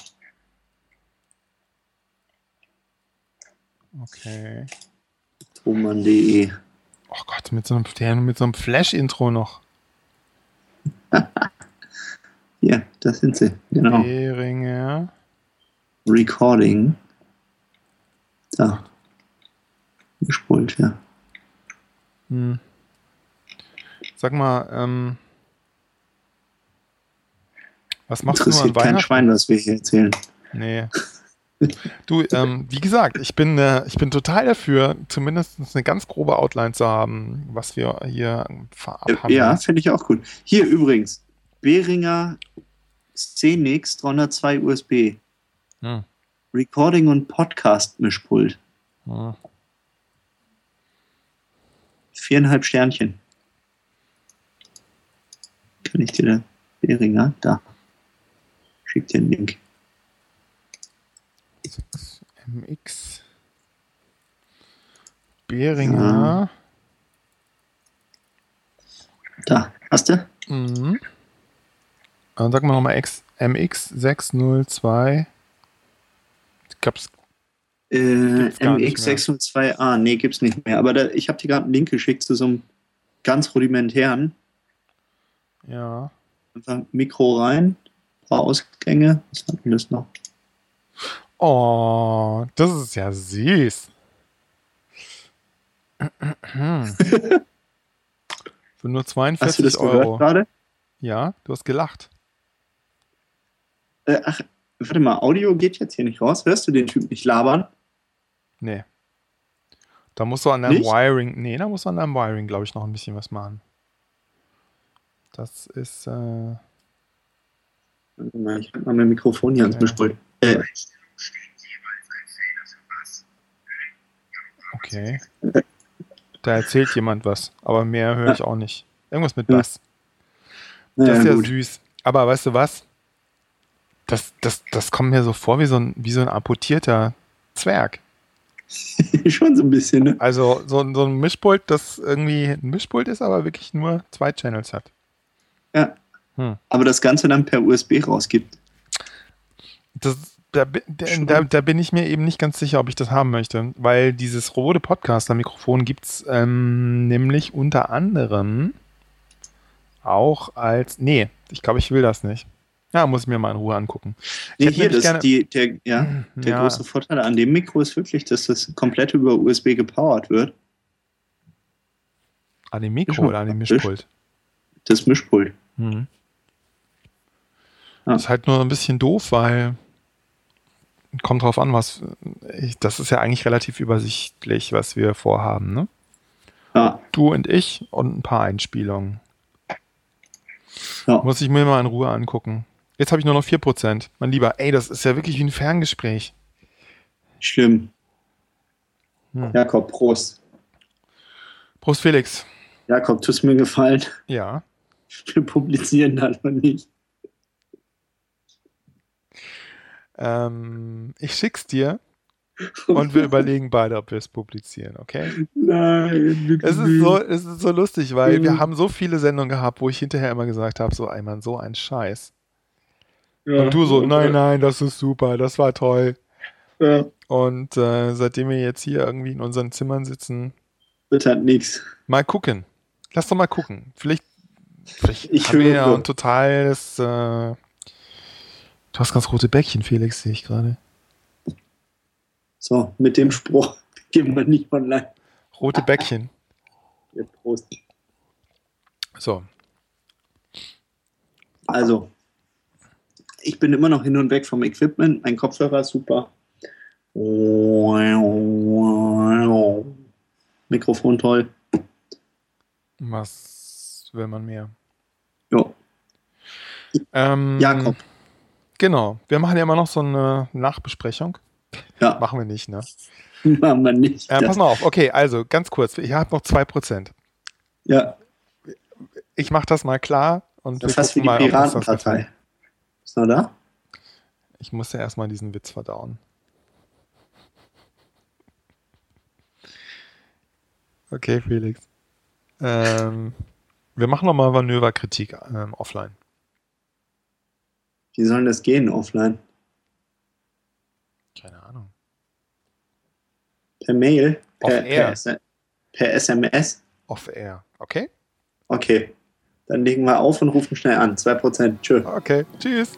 Okay. Thomann.de. Oh Gott, mit so einem, mit so einem Flash-Intro noch. Ja, das sind sie. Genau. Behringer. Recording. Da. Gespult, ja. Hm. Sag mal, ähm, was machst du an Interessiert kein Weihnachten? Schwein, was wir hier erzählen. Nee. Du, ähm, wie gesagt, ich bin, äh, ich bin total dafür, zumindest eine ganz grobe Outline zu haben, was wir hier verabhandeln. Ja, finde ich auch gut. Hier übrigens, Behringer Scenix 302 USB. Hm. Recording und Podcast Mischpult. Hm. Viereinhalb Sternchen. Kann ich dir da? Behringer? Da. Schick dir einen Link. 6MX. Behringer. Da. Hast du? Mhm. Dann sag mal nochmal X, MX602. Gab's. Äh, Gibt's gar nicht MX602A. Nee, gibt's nicht mehr. Aber da, ich habe dir gerade einen Link geschickt zu so einem ganz rudimentären. Ja. Einfach Mikro rein, paar Ausgänge. Was hatten wir das noch? Oh, das ist ja süß. Für nur Hast du 42 das Euro. gehört gerade? Ja, du hast gelacht. Äh, ach, warte mal, Audio geht jetzt hier nicht raus. Hörst du den Typ nicht labern? Nee. Da musst du an deinem Nicht? Wiring, nee, da musst du an deinem Wiring, glaube ich, noch ein bisschen was machen. Das ist, äh, Warte mal, Ich halte mal mein Mikrofon hier ans Okay. Mischpult. Äh, okay. Da erzählt jemand was, aber mehr höre ich auch nicht. Irgendwas mit Ja. Bass. Das naja, ist ja gut. süß. Aber weißt du was? Das, das, das kommt mir so vor wie so ein, wie so ein amputierter Zwerg. Schon so ein bisschen, ne? Also so, ein- so ein Mischpult, das irgendwie ein Mischpult ist, aber wirklich nur zwei Channels hat. Ja. Hm. Aber das Ganze dann per USB rausgibt. Das, da, da, da, bin ich mir eben nicht ganz sicher, ob ich das haben möchte, weil dieses Rode Podcaster-Mikrofon gibt es ähm, nämlich unter anderem auch als. Nee, ich glaube, ich will das nicht. Ja, muss ich mir mal in Ruhe angucken. Nee, hier, das, gerne- die, der, ja, der Ja. große Vorteil an dem Mikro ist wirklich, dass das komplett über USB gepowert wird. An dem Ist Mikro oder an dem. Mischpult? Das Mischpult. Mhm. Ja. Ist halt nur ein bisschen doof, weil kommt drauf an, was ich, das ist ja eigentlich relativ übersichtlich, was wir vorhaben, ne? Ja, Du und ich und ein paar Einspielungen. ja. Muss ich mir mal in Ruhe angucken. Jetzt habe ich nur noch 4%. Mein Lieber, ey, das ist ja wirklich wie ein Ferngespräch. schlimm. Hm. Jakob, Prost. Prost, Felix. Jakob, tust mir gefallen. Ja. Wir publizieren das noch nicht. Ähm, ich schick's dir und wir überlegen beide, ob wir es publizieren, okay? Nein, Es ist so, es ist so lustig, weil wir Mhm. haben so viele Sendungen gehabt, wo ich hinterher immer gesagt habe, so, Mann, so ein Scheiß. Ja. Und du so, nein, nein, das ist super, das war toll. Ja. Und äh, seitdem wir jetzt hier irgendwie in unseren Zimmern sitzen. Wird halt nichts. Mal gucken. Lass doch mal gucken. Vielleicht, vielleicht Ich haben wir ja ein totales. Äh, du hast ganz rote Bäckchen, Felix, sehe ich gerade. So, mit dem Spruch gehen wir nicht online. Rote Bäckchen. Ja, Prost. So. Also, ich bin immer noch hin und weg vom Equipment. Mein Kopfhörer ist super. Mikrofon toll. Was will man mehr? Jo. Ähm, Jakob. Genau. Wir machen ja immer noch so eine Nachbesprechung. Ja, Machen wir nicht, ne? machen wir nicht. Äh, pass mal auf. Okay, also ganz kurz. Ich habe noch 2%. ja, Ich mache das mal klar. Und das fast wie die mal, Piratenpartei. Ist noch da? Ich musste erstmal diesen Witz verdauen. Okay, Felix. Ähm, wir machen nochmal Manöverkritik ähm, offline. Wie soll das gehen offline? Keine Ahnung. Per Mail? Per, air. per, per SMS? Off-air. Okay? Okay. Dann legen wir auf und rufen schnell an. 2%. Tschö. Okay. Tschüss.